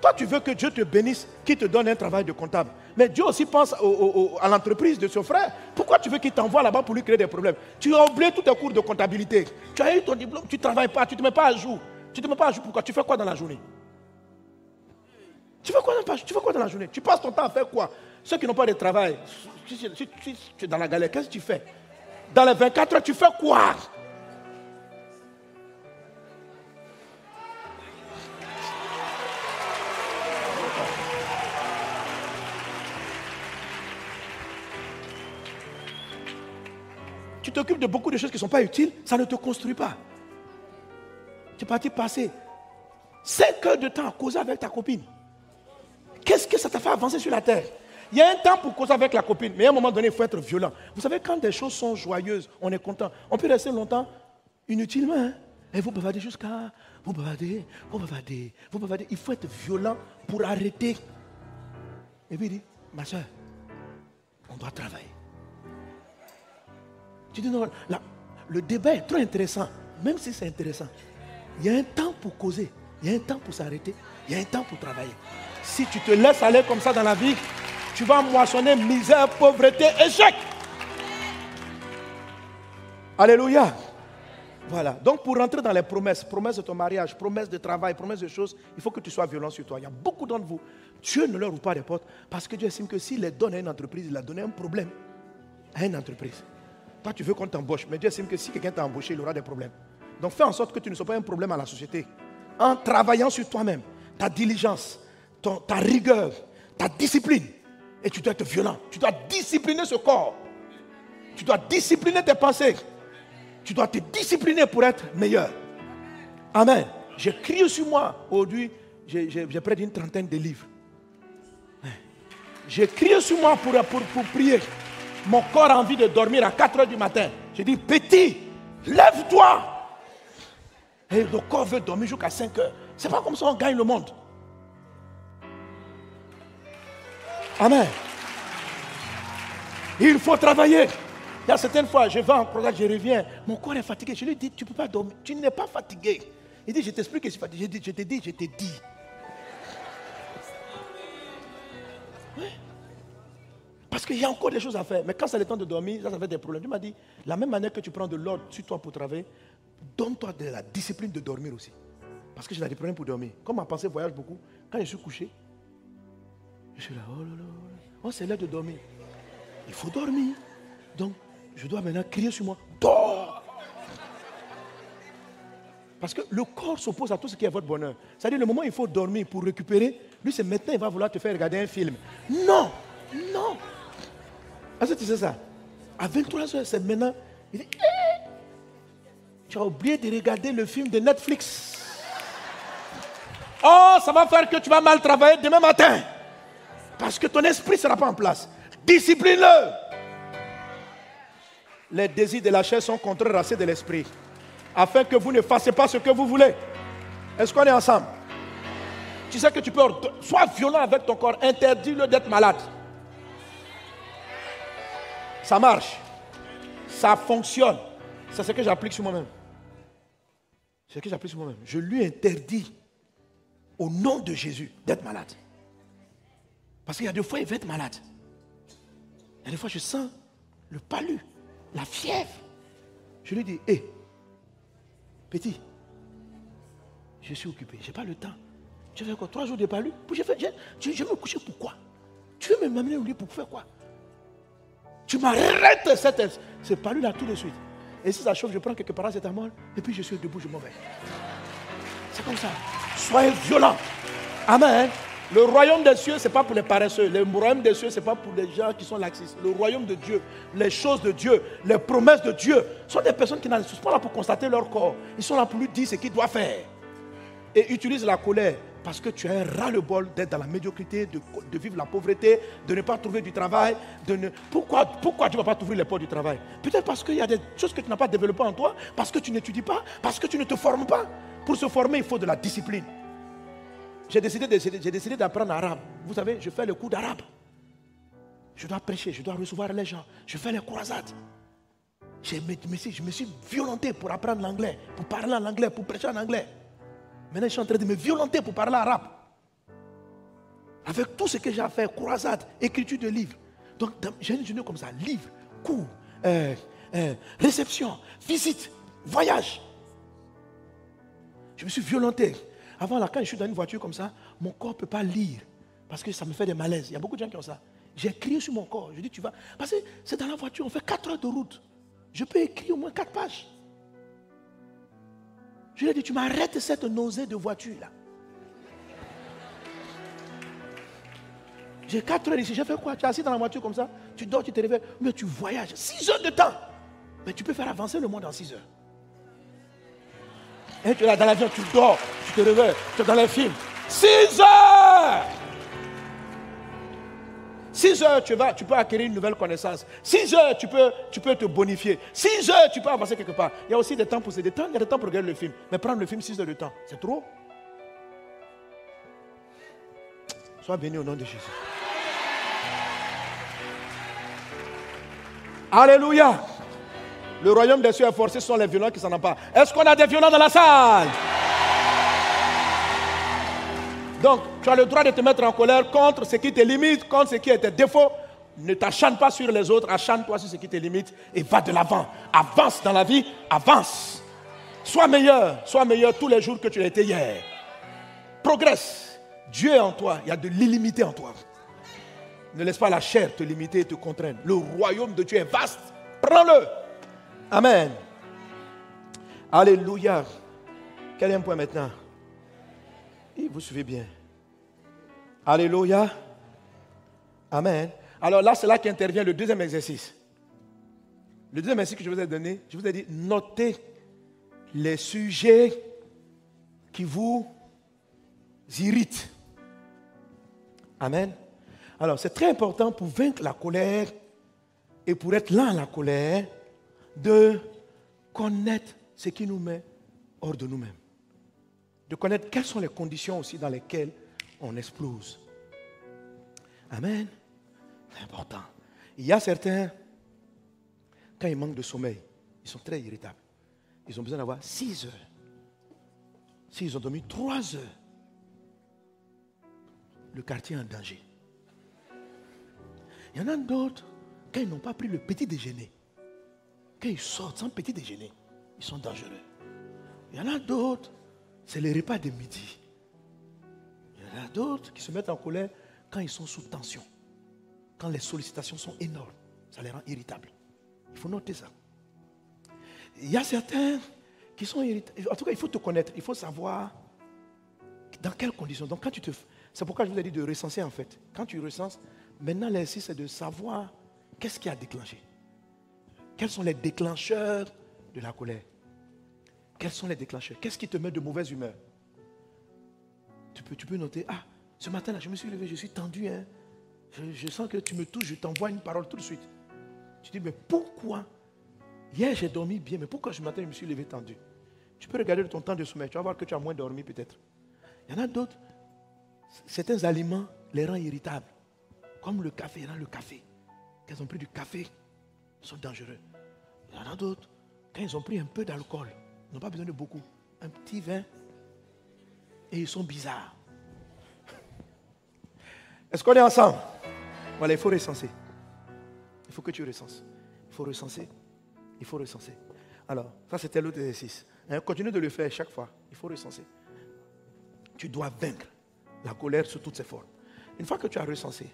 Toi, tu veux que Dieu te bénisse, qui te donne un travail de comptable. Mais Dieu aussi pense à l'entreprise de son frère. Pourquoi tu veux qu'il t'envoie là-bas pour lui créer des problèmes? Tu as oublié tous tes cours de comptabilité. Tu as eu ton diplôme, tu ne travailles pas, tu ne te mets pas à jour. Tu ne te mets pas à jour pourquoi? Tu fais quoi dans la journée? Tu fais, quoi dans, tu fais quoi dans la journée? Tu passes ton temps à faire quoi? Ceux qui n'ont pas de travail, si, tu es dans la galère, qu'est-ce que tu fais? Dans les 24 heures, tu fais quoi? Tu t'occupes de beaucoup de choses qui ne sont pas utiles, ça ne te construit pas. Tu es parti passer 5 heures de temps à causer avec ta copine. Qu'est-ce que ça t'a fait avancer sur la terre? Il y a un temps pour causer avec la copine, mais à un moment donné, il faut être violent. Vous savez, quand des choses sont joyeuses, on est content. On peut rester longtemps inutilement. Hein? Et vous bavardez jusqu'à. Vous bavardez, vous bavardez, vous bavardez. Il faut être violent pour arrêter. Et puis il dit, ma soeur, on doit travailler. Tu dis non, le débat est trop intéressant, même si c'est intéressant. Il y a un temps pour causer, il y a un temps pour s'arrêter, il y a un temps pour travailler. Si tu te laisses aller comme ça dans la vie, tu vas moissonner misère, pauvreté, échec. Alléluia. Voilà. Donc pour rentrer dans les promesses, promesses de ton mariage, promesses de travail, promesses de choses, il faut que tu sois violent sur toi. Il y a beaucoup d'entre vous, Dieu ne leur ouvre pas les portes parce que Dieu estime que s'il les donne à une entreprise, il a donné un problème. à une entreprise. Toi, tu veux qu'on t'embauche, mais Dieu estime que si quelqu'un t'a embauché, il aura des problèmes. Donc fais en sorte que tu ne sois pas un problème à la société. En travaillant sur toi-même, ta diligence, ta rigueur, ta discipline. Et tu dois être violent. Tu dois discipliner ce corps. Tu dois discipliner tes pensées. Tu dois te discipliner pour être meilleur. Amen. J'ai crié sur moi. Aujourd'hui, j'ai près d'une trentaine de livres. J'ai crié sur moi pour, pour, pour prier. Mon corps a envie de dormir à 4 heures du matin. J'ai dit, petit, lève-toi. Et le corps veut dormir jusqu'à 5 heures. C'est pas comme ça qu'on gagne le monde. Amen. Il faut travailler. Il y a certaines fois, je vais en programme, je reviens, mon corps est fatigué. Je lui dis, tu ne peux pas dormir, tu n'es pas fatigué. Il dit, je t'explique que je suis fatigué. Je, dis, je t'ai dit, je t'ai dit. Parce qu'il y a encore des choses à faire. Mais quand c'est le temps de dormir, ça, ça fait des problèmes. Tu m'as dit, la même manière que tu prends de l'ordre sur toi pour travailler, donne-toi de la discipline de dormir aussi. Parce que j'ai des problèmes pour dormir. Comme ma pensée voyage beaucoup, quand je suis couché, je suis là, oh là là, oh, c'est l'heure de dormir. Il faut dormir. Donc, je dois maintenant crier sur moi, dors Parce que le corps s'oppose à tout ce qui est votre bonheur. C'est-à-dire, le moment où il faut dormir pour récupérer, lui, c'est maintenant, il va vouloir te faire regarder un film. Non, non. Est-ce que tu sais ça À 23 heures, c'est maintenant. Eh, tu as oublié de regarder le film de Netflix. Oh, ça va faire que tu vas mal travailler demain matin. Parce que ton esprit ne sera pas en place. Discipline-le. Les désirs de la chair sont contre racés de l'esprit. Afin que vous ne fassiez pas ce que vous voulez. Est-ce qu'on est ensemble? Tu sais que tu peux. Sois violent avec ton corps. Interdis-le d'être malade. Ça marche. Ça fonctionne. C'est ce que j'applique sur moi-même. C'est ce que j'applique sur moi-même. Je lui interdis, au nom de Jésus, d'être malade. Parce qu'il y a des fois, il va être malade. Il y a des fois, je sens le palu, la fièvre. Je lui dis, hé, petit, je suis occupé, je n'ai pas le temps. Tu fais quoi? Trois jours de palu? Je, vais me coucher pourquoi Tu veux m'amener au lit pour faire quoi? Tu m'arrêtes cette, ce palu-là tout de suite. Et si ça chauffe, je prends quelque part cet amour et puis je suis debout, je m'en vais. C'est comme ça. Soyez violents. Amen. Le royaume des cieux, ce n'est pas pour les paresseux. Le royaume des cieux, ce n'est pas pour les gens qui sont laxistes. Le royaume de Dieu, les choses de Dieu, les promesses de Dieu, sont des personnes qui ne sont pas là pour constater leur corps. Ils sont là pour lui dire ce qu'il doit faire. Et utilisent la colère parce que tu as un ras-le-bol d'être dans la médiocrité, de, vivre la pauvreté, de ne pas trouver du travail. De ne... pourquoi, pourquoi tu ne vas pas t'ouvrir les portes du travail? Peut-être parce qu'il y a des choses que tu n'as pas développées en toi, parce que tu n'étudies pas, parce que tu ne te formes pas. Pour se former, il faut de la discipline. J'ai décidé, d'apprendre l'arabe. Vous savez, je fais le cours d'arabe. Je dois prêcher, je dois recevoir les gens. Je fais les croisades. Je me, je me suis violenté pour apprendre l'anglais, pour parler en anglais, pour prêcher en anglais. Maintenant, je suis en train de me violenter pour parler arabe. Avec tout ce que j'ai à faire, croisade, écriture de livres. Donc, j'ai une journée comme ça livre, cours, euh, euh, réception, visite, voyage. Je me suis violenté. Avant, là, quand je suis dans une voiture comme ça, mon corps ne peut pas lire parce que ça me fait des malaises. Il y a beaucoup de gens qui ont ça. J'ai sur mon corps. Je dis, tu vas. Parce que c'est dans la voiture, on fait 4 heures de route. Je peux écrire au moins 4 pages. Je lui ai dit, tu m'arrêtes cette nausée de voiture là. J'ai 4 heures ici, j'ai fait quoi? Tu es assis dans la voiture comme ça, tu dors, tu te réveilles, mais tu voyages 6 heures de temps. Mais tu peux faire avancer le monde en 6 heures. Et tu es là dans l'avion, tu dors, tu te réveilles, tu es dans les films. 6 heures 6 heures, tu, vas, tu peux acquérir une nouvelle connaissance. 6 heures, tu peux, tu peux te bonifier. 6 heures, tu peux avancer quelque part. Il y a aussi des temps pour se détendre, il y a des temps pour regarder le film. Mais prendre le film 6 heures de temps, c'est trop. Sois béni au nom de Jésus. Alléluia. Le royaume des cieux est forcé, ce sont les violents qui s'en pas. Est-ce qu'on a des violents dans la salle? Donc, tu as le droit de te mettre en colère contre ce qui te limite, contre ce qui est tes défauts. Ne t'acharne pas sur les autres, acharne-toi sur ce qui te limite et va de l'avant. Avance dans la vie, avance. Sois meilleur, sois meilleur tous les jours que tu été hier. Progresse. Dieu est en toi, il y a de l'illimité en toi. Ne laisse pas la chair te limiter et te contraindre. Le royaume de Dieu est vaste. Prends-le. Amen. Alléluia. Quel est un point maintenant? Vous suivez bien. Alléluia. Amen. Alors là, c'est là qu'intervient le deuxième exercice. Le deuxième exercice que je vous ai donné, je vous ai dit, notez les sujets qui vous irritent. Amen. Alors, c'est très important pour vaincre la colère et pour être là la colère, de connaître ce qui nous met hors de nous-mêmes. De connaître quelles sont les conditions aussi dans lesquelles on explose. Amen. C'est important. Il y a certains, quand ils manquent de sommeil, ils sont très irritables. Ils ont besoin d'avoir 6 heures. S'ils ont dormi 3 heures, le quartier est en danger. Il y en a d'autres, quand ils n'ont pas pris le petit déjeuner, quand ils sortent sans petit déjeuner, ils sont dangereux. Il y en a d'autres, c'est les repas de midi. Y a d'autres qui se mettent en colère quand ils sont sous tension, quand les sollicitations sont énormes. Ça les rend irritables. Il faut noter ça. Il y a certains qui sont irritables. En tout cas, il faut te connaître. Il faut savoir dans quelles conditions. Donc, quand tu te. C'est pourquoi je vous ai dit de recenser en fait. Quand tu recenses, maintenant l'exercice c'est de savoir qu'est-ce qui a déclenché. Quels sont les déclencheurs de la colère? Quels sont les déclencheurs? Qu'est-ce qui te met de mauvaise humeur? Tu peux, tu peux noter, ah, ce matin-là, je me suis levé, je suis tendu. Hein. Je, sens que tu me touches, je t'envoie une parole tout de suite. Tu dis, mais pourquoi? Hier, j'ai dormi bien, mais pourquoi ce matin, je me suis levé tendu? Tu peux regarder ton temps de sommeil, tu vas voir que tu as moins dormi peut-être. Il y en a d'autres, certains aliments les rendent irritables, comme le café, rend le café. Quand ils ont pris du café, ils sont dangereux. Il y en a d'autres, quand ils ont pris un peu d'alcool, ils n'ont pas besoin de beaucoup, un petit vin, et ils sont bizarres. Est-ce qu'on est ensemble? Voilà, il faut recenser. Il faut que tu recenses. Il faut recenser. Il faut recenser. Alors, ça c'était l'autre exercice. Hein, continue de le faire chaque fois. Il faut recenser. Tu dois vaincre la colère sous toutes ses formes. Une fois que tu as recensé,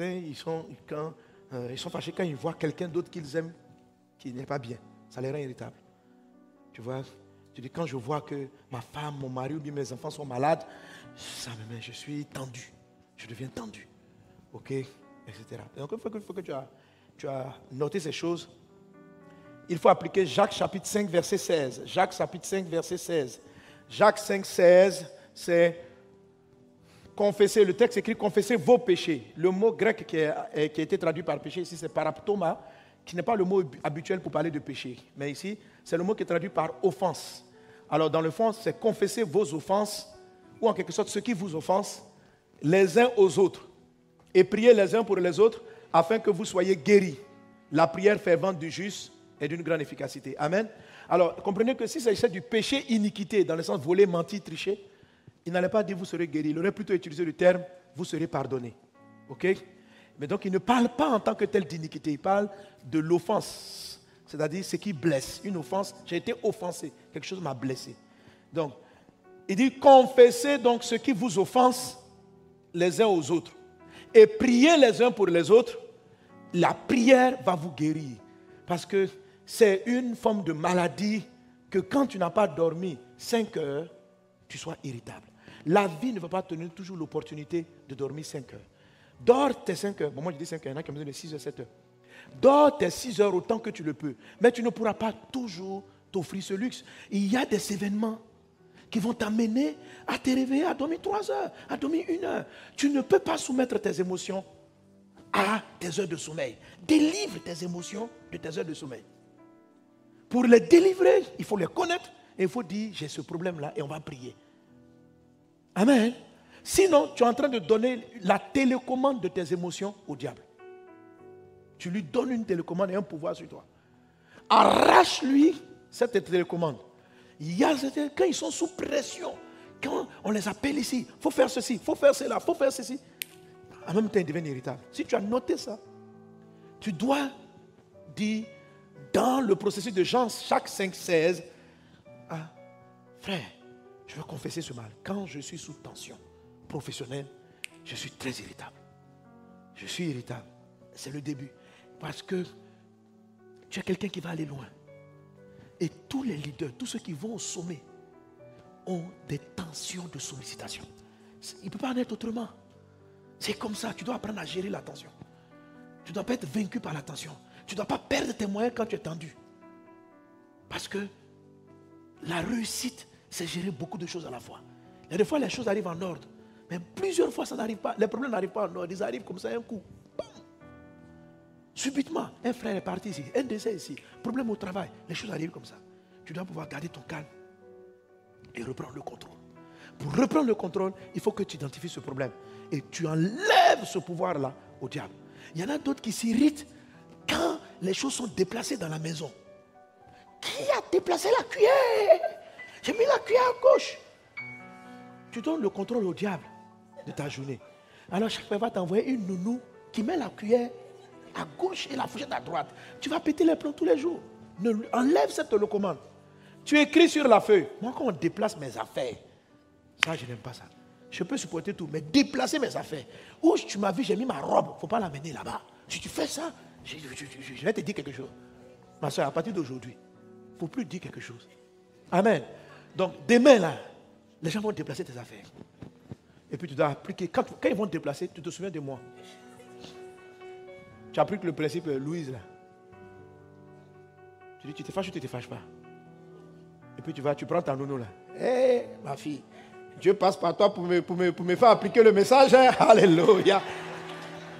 ils sont, quand, euh, ils sont fâchés quand ils voient quelqu'un d'autre qu'ils aiment qui n'est pas bien. Ça les rend irritables. Tu vois, tu dis quand je vois que ma femme, mon mari ou bien mes enfants sont malades, ça me met, je suis tendu je deviens tendu. OK Etc. Donc il faut que, que tu, as, tu noté ces choses. Il faut appliquer Jacques chapitre 5, verset 16. Jacques chapitre 5, verset 16. Jacques 5, 16, c'est confesser. Le texte écrit confesser vos péchés. Le mot grec qui, a été traduit par péché ici, c'est paraptoma, qui n'est pas le mot habituel pour parler de péché. Mais ici, c'est le mot qui est traduit par offense. Alors, dans le fond, c'est confesser vos offenses, ou en quelque sorte ce qui vous offense, les uns aux autres et priez les uns pour les autres afin que vous soyez guéris. La prière fervente du juste est d'une grande efficacité. Amen. Alors, comprenez que si s'agissait du péché iniquité, dans le sens voler, mentir, tricher, il n'allait pas dire vous serez guéris. Il aurait plutôt utilisé le terme vous serez pardonné. OK? Mais donc, il ne parle pas en tant que tel d'iniquité. Il parle de l'offense. C'est-à-dire ce qui blesse. Une offense, j'ai été offensé. Quelque chose m'a blessé. Donc, il dit confessez donc ce qui vous offense les uns aux autres et priez les uns pour les autres, la prière va vous guérir. Parce que c'est une forme de maladie que quand tu n'as pas dormi 5 heures, tu sois irritable. La vie ne va pas te donner toujours l'opportunité de dormir 5 heures. Dors tes 5 heures. Bon, moi je dis 5 heures, il y en a qui besoin de 6 heures, 7 heures. Dors tes 6 heures autant que tu le peux. Mais tu ne pourras pas toujours t'offrir ce luxe. Il y a des événements qui vont t'amener à te réveiller, à dormir trois heures, à dormir une heure. Tu ne peux pas soumettre tes émotions à tes heures de sommeil. Délivre tes émotions de tes heures de sommeil. Pour les délivrer, il faut les connaître et il faut dire j'ai ce problème-là et on va prier. Amen. Sinon, tu es en train de donner la télécommande de tes émotions au diable. Tu lui donnes une télécommande et un pouvoir sur toi. Arrache-lui cette télécommande. Il y a quand ils sont sous pression, quand on les appelle ici, il faut faire ceci, il faut faire cela, il faut faire ceci. En même temps, ils deviennent irritables. Si tu as noté ça, tu dois dire dans le processus de Jean, chaque 5, 16, ah, frère, je veux confesser ce mal. Quand je suis sous tension professionnelle, je suis très irritable. Je suis irritable. C'est le début. Parce que tu es quelqu'un qui va aller loin. Et tous les leaders, tous ceux qui vont au sommet, ont des tensions de sollicitation. Il ne peut pas en être autrement. C'est comme ça. Tu dois apprendre à gérer la tension. Tu ne dois pas être vaincu par la tension. Tu ne dois pas perdre tes moyens quand tu es tendu. Parce que la réussite, c'est gérer beaucoup de choses à la fois. Il y a des fois, les choses arrivent en ordre. Mais plusieurs fois, ça n'arrive pas. Les problèmes n'arrivent pas en ordre. Ils arrivent comme ça, un coup. Subitement, un frère est parti ici, un décès ici, problème au travail, les choses arrivent comme ça. Tu dois pouvoir garder ton calme et reprendre le contrôle. Pour reprendre le contrôle, il faut que tu identifies ce problème et tu enlèves ce pouvoir-là au diable. Il y en a d'autres qui s'irritent quand les choses sont déplacées dans la maison. Qui a déplacé la cuillère? J'ai mis la cuillère à gauche. Tu donnes le contrôle au diable de ta journée. Alors chaque fois, va t'envoyer une nounou qui met la cuillère à gauche et la fourchette à droite. Tu vas péter les plombs tous les jours. Enlève cette commande. Tu écris sur la feuille. Moi, quand on déplace mes affaires, ça, je n'aime pas ça. Je peux supporter tout, mais déplacer mes affaires. Où tu m'as vu, j'ai mis ma robe. Il ne faut pas l'amener là-bas. Si tu fais ça, je, vais te dire quelque chose. Ma soeur, à partir d'aujourd'hui, il ne faut plus dire quelque chose. Amen. Donc, demain, là, les gens vont déplacer tes affaires. Et puis tu dois appliquer. Quand, quand ils vont te déplacer, tu te souviens de moi. Tu appliques le principe Louise là. Tu dis, tu te fâches ou tu ne te fâches pas? Et puis tu vas, tu prends ta nounou là. Hé, ma fille, Dieu passe par toi pour me, pour me, pour me faire appliquer le message. Hein? Alléluia.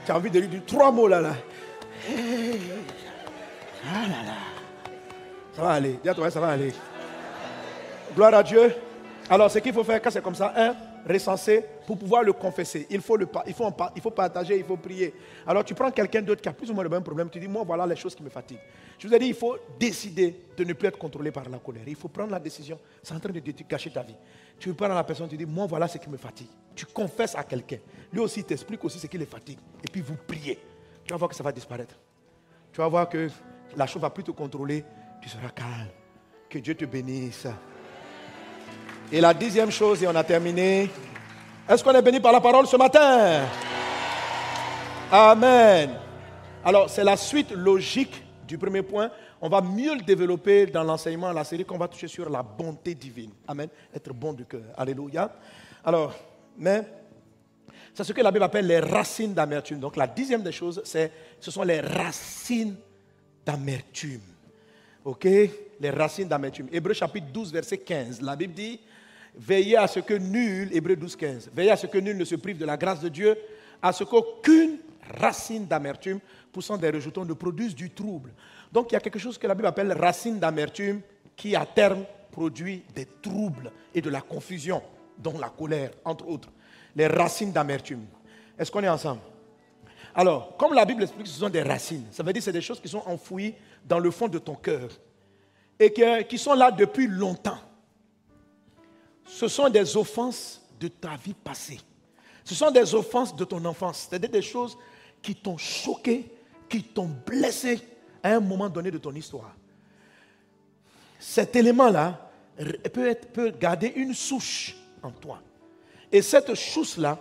Tu as envie de lui dire trois mots là. là. Ah là là. Ça va aller. Dis à toi, ça va aller. Gloire à Dieu. Alors, ce qu'il faut faire quand c'est comme ça, un, recenser pour pouvoir le confesser. Il faut, le, il, faut, il faut partager, il faut prier. Alors, tu prends quelqu'un d'autre qui a plus ou moins le même problème, tu dis, moi, voilà les choses qui me fatiguent. Je vous ai dit, il faut décider de ne plus être contrôlé par la colère. Il faut prendre la décision. C'est en train de gâcher ta vie. Tu parles à la personne, tu dis, moi, voilà ce qui me fatigue. Tu confesses à quelqu'un. Lui aussi t'explique aussi ce qui le fatigue. Et puis, vous priez. Tu vas voir que ça va disparaître. Tu vas voir que la chose va plus te contrôler. Tu seras calme. Que Dieu te bénisse. Et la dixième chose, et on a terminé. Est-ce qu'on est béni par la parole ce matin? Amen. Alors, c'est la suite logique du premier point. On va mieux le développer dans l'enseignement, la série qu'on va toucher sur la bonté divine. Amen. Être bon du cœur. Alléluia. Alors, mais c'est ce que la Bible appelle les racines d'amertume. Donc, la dixième des choses, c'est, ce sont les racines d'amertume. OK? Les racines d'amertume. Hébreu chapitre 12, verset 15. La Bible dit Veillez à ce que nul, Hébreu 12, 15, veillez à ce que nul ne se prive de la grâce de Dieu, à ce qu'aucune racine d'amertume poussant des rejetons ne produise du trouble. Donc il y a quelque chose que la Bible appelle racine d'amertume qui à terme produit des troubles et de la confusion, dont la colère, entre autres. Les racines d'amertume. Est-ce qu'on est ensemble? Alors, comme la Bible explique, ce sont des racines. Ça veut dire que c'est des choses qui sont enfouies dans le fond de ton cœur et qui sont là depuis longtemps ce sont des offenses de ta vie passée. Ce sont des offenses de ton enfance. C'est-à-dire des choses qui t'ont choqué, qui t'ont blessé à un moment donné de ton histoire. Cet élément-là peut, garder une souche en toi. Et cette souche-là,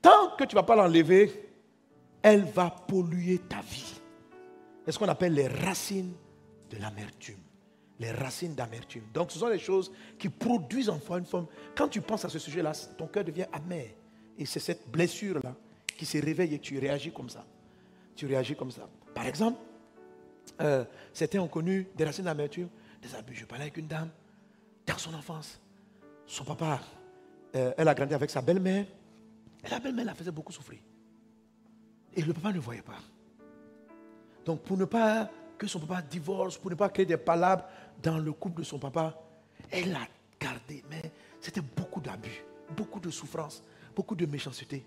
tant que tu ne vas pas l'enlever, elle va polluer ta vie. C'est ce qu'on appelle les racines de l'amertume les racines d'amertume. Donc ce sont les choses qui produisent en toi une forme. Quand tu penses à ce sujet-là, ton cœur devient amer. Et c'est cette blessure-là qui se réveille et tu réagis comme ça. Tu réagis comme ça. Par exemple, euh, certains ont connu des racines d'amertume, des abus. Je parlais avec une dame dans son enfance. Son papa, euh, elle a grandi avec sa belle-mère. Et la belle-mère la faisait beaucoup souffrir. Et le papa ne voyait pas. Donc pour ne pas que son papa divorce, pour ne pas créer des palabres dans le couple de son papa, elle a gardé. Mais c'était beaucoup d'abus, beaucoup de souffrance, beaucoup de méchanceté.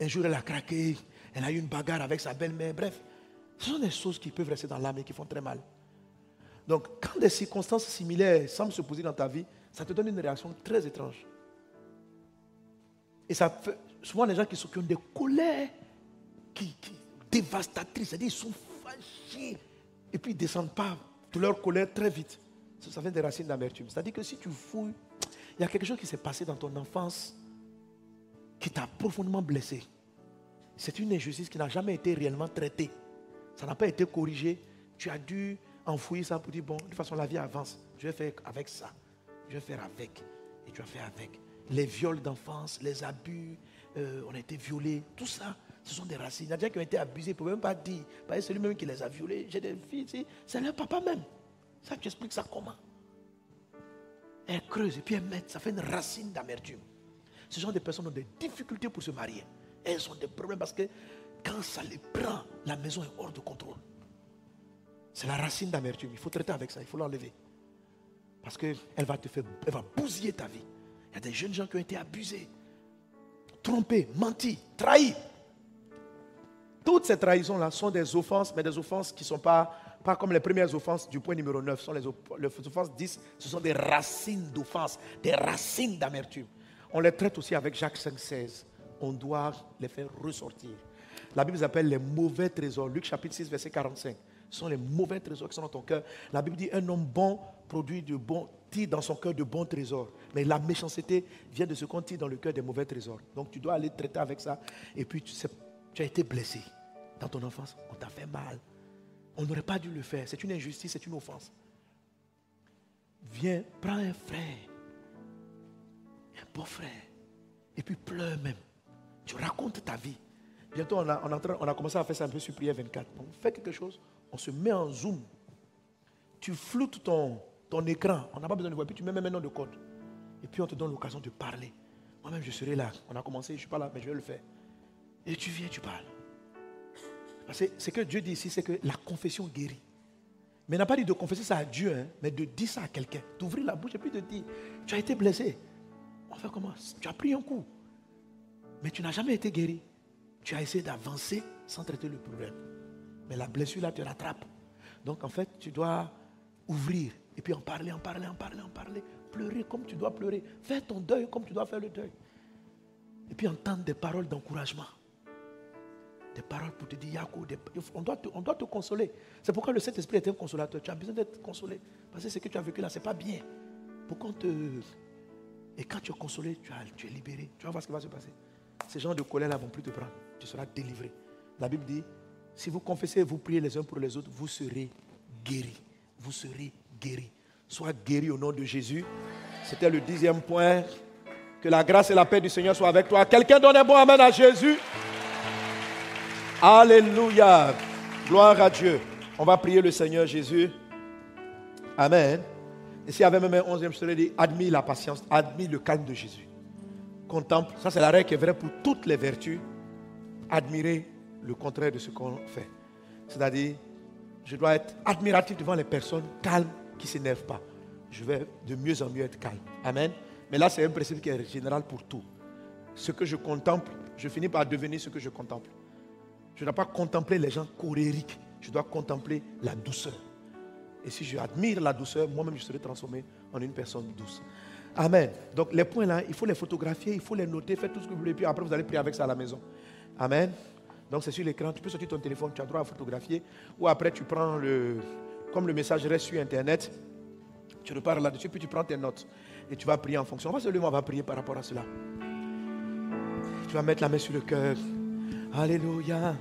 Un jour, elle a craqué, elle a eu une bagarre avec sa belle-mère. Bref, ce sont des choses qui peuvent rester dans l'âme et qui font très mal. Donc, quand des circonstances similaires semblent se poser dans ta vie, ça te donne une réaction très étrange. Et ça fait souvent les gens qui, sont, qui ont des colères qui, qui dévastatrices, c'est-à-dire ils sont fâchés et puis ils ne descendent pas de leur colère très vite. Ça vient des racines d'amertume. C'est-à-dire que si tu fouilles, il y a quelque chose qui s'est passé dans ton enfance qui t'a profondément blessé. c'est une injustice qui n'a jamais été réellement traitée. Ça n'a pas été corrigé. Tu as dû enfouir ça pour dire, bon, de toute façon, la vie avance. Je vais faire avec ça. Je vais faire avec. Et tu as fait avec. Les viols d'enfance, les abus, euh, on a été violés, tout ça, ce sont des racines. Il y a des gens qui ont été abusés, ils ne même pas dire. C'est celui-même qui les a violés. J'ai des filles, c'est leur papa même. Ça, tu expliques ça comment? Elle creuse et puis elle met, ça fait une racine d'amertume. Ce sont des personnes ont des difficultés pour se marier. Elles ont des problèmes parce que quand ça les prend, la maison est hors de contrôle. C'est la racine d'amertume. Il faut traiter avec ça, il faut l'enlever. Parce qu'elle va te faire, elle va bousiller ta vie. Il y a des jeunes gens qui ont été abusés, trompés, mentis, trahis. Toutes ces trahisons-là sont des offenses, mais des offenses qui ne sont pas, pas comme les premières offenses du point numéro 9. sont les, offenses 10, ce sont des racines d'offense, des racines d'amertume. On les traite aussi avec Jacques 5,16. On doit les faire ressortir. La Bible appelle les mauvais trésors. Luc chapitre 6, verset 45. Ce sont les mauvais trésors qui sont dans ton cœur. La Bible dit un homme bon produit de bon, tire dans son cœur de bons trésors. Mais la méchanceté vient de ce qu'on tire dans le cœur des mauvais trésors. Donc tu dois aller traiter avec ça. Et puis tu sais tu as été blessé dans ton enfance, on t'a fait mal. On n'aurait pas dû le faire. C'est une injustice, c'est une offense. Viens, prends un frère, un beau frère, et puis pleure même. Tu racontes ta vie. Bientôt, on a, on a, commencé à faire ça un peu sur Prière 24. On fait quelque chose, on se met en zoom. Tu floutes ton, ton écran, on n'a pas besoin de voir, puis tu mets même un nom de code. Et puis on te donne l'occasion de parler. Moi-même, je serai là. On a commencé, je ne suis pas là, mais je vais le faire. Et tu viens, tu parles. Ce que Dieu dit ici, c'est que la confession guérit. Mais il n'a pas dit de confesser ça à Dieu, hein, mais de dire ça à quelqu'un. D'ouvrir la bouche et puis de dire, tu as été blessé. On fait comment Tu as pris un coup. Mais tu n'as jamais été guéri. Tu as essayé d'avancer sans traiter le problème. Mais la blessure là te rattrape. Donc en fait, tu dois ouvrir et puis en parler, en parler, en parler, en parler. Pleurer comme tu dois pleurer. Faire ton deuil comme tu dois faire le deuil. Et puis entendre des paroles d'encouragement des paroles pour te dire, Yako, on, doit te, on doit te consoler. C'est pourquoi le Saint-Esprit est un consolateur. Tu as besoin d'être consolé. Parce que ce que tu as vécu là, ce n'est pas bien. Pourquoi te... Et quand tu es consolé, tu, as, tu es libéré. Tu vas voir ce qui va se passer. Ces gens de colère-là ne vont plus te prendre. Tu seras délivré. La Bible dit, si vous confessez et vous priez les uns pour les autres, vous serez guéris. Vous serez guéris. Sois guéri au nom de Jésus. C'était le dixième point. Que la grâce et la paix du Seigneur soient avec toi. Quelqu'un donne un bon amen à Jésus. Alléluia. Gloire à Dieu. On va prier le Seigneur Jésus. Amen. Et s'il y avait même un onzième, te dit, admire la patience, admire le calme de Jésus. Contemple, ça c'est la règle qui est vraie pour toutes les vertus. Admirer le contraire de ce qu'on fait. C'est-à-dire, je dois être admiratif devant les personnes calmes qui ne s'énervent pas. Je vais de mieux en mieux être calme. Amen. Mais là, c'est un principe qui est général pour tout. Ce que je contemple, je finis par devenir ce que je contemple. Je ne dois pas contempler les gens colériques. Je dois contempler la douceur. Et si je admire la douceur, moi-même, je serai transformé en une personne douce. Amen. Donc, les points là, il faut les photographier, il faut les noter, faites tout ce que vous voulez, puis après, vous allez prier avec ça à la maison. Amen. Donc, c'est sur l'écran. Tu peux sortir ton téléphone, tu as droit à photographier. Ou après, tu prends le. Comme le message reste sur Internet, tu repars là-dessus, puis tu prends tes notes. Et tu vas prier en fonction. On va seulement va prier par rapport à cela. Tu vas mettre la main sur le cœur. Alléluia.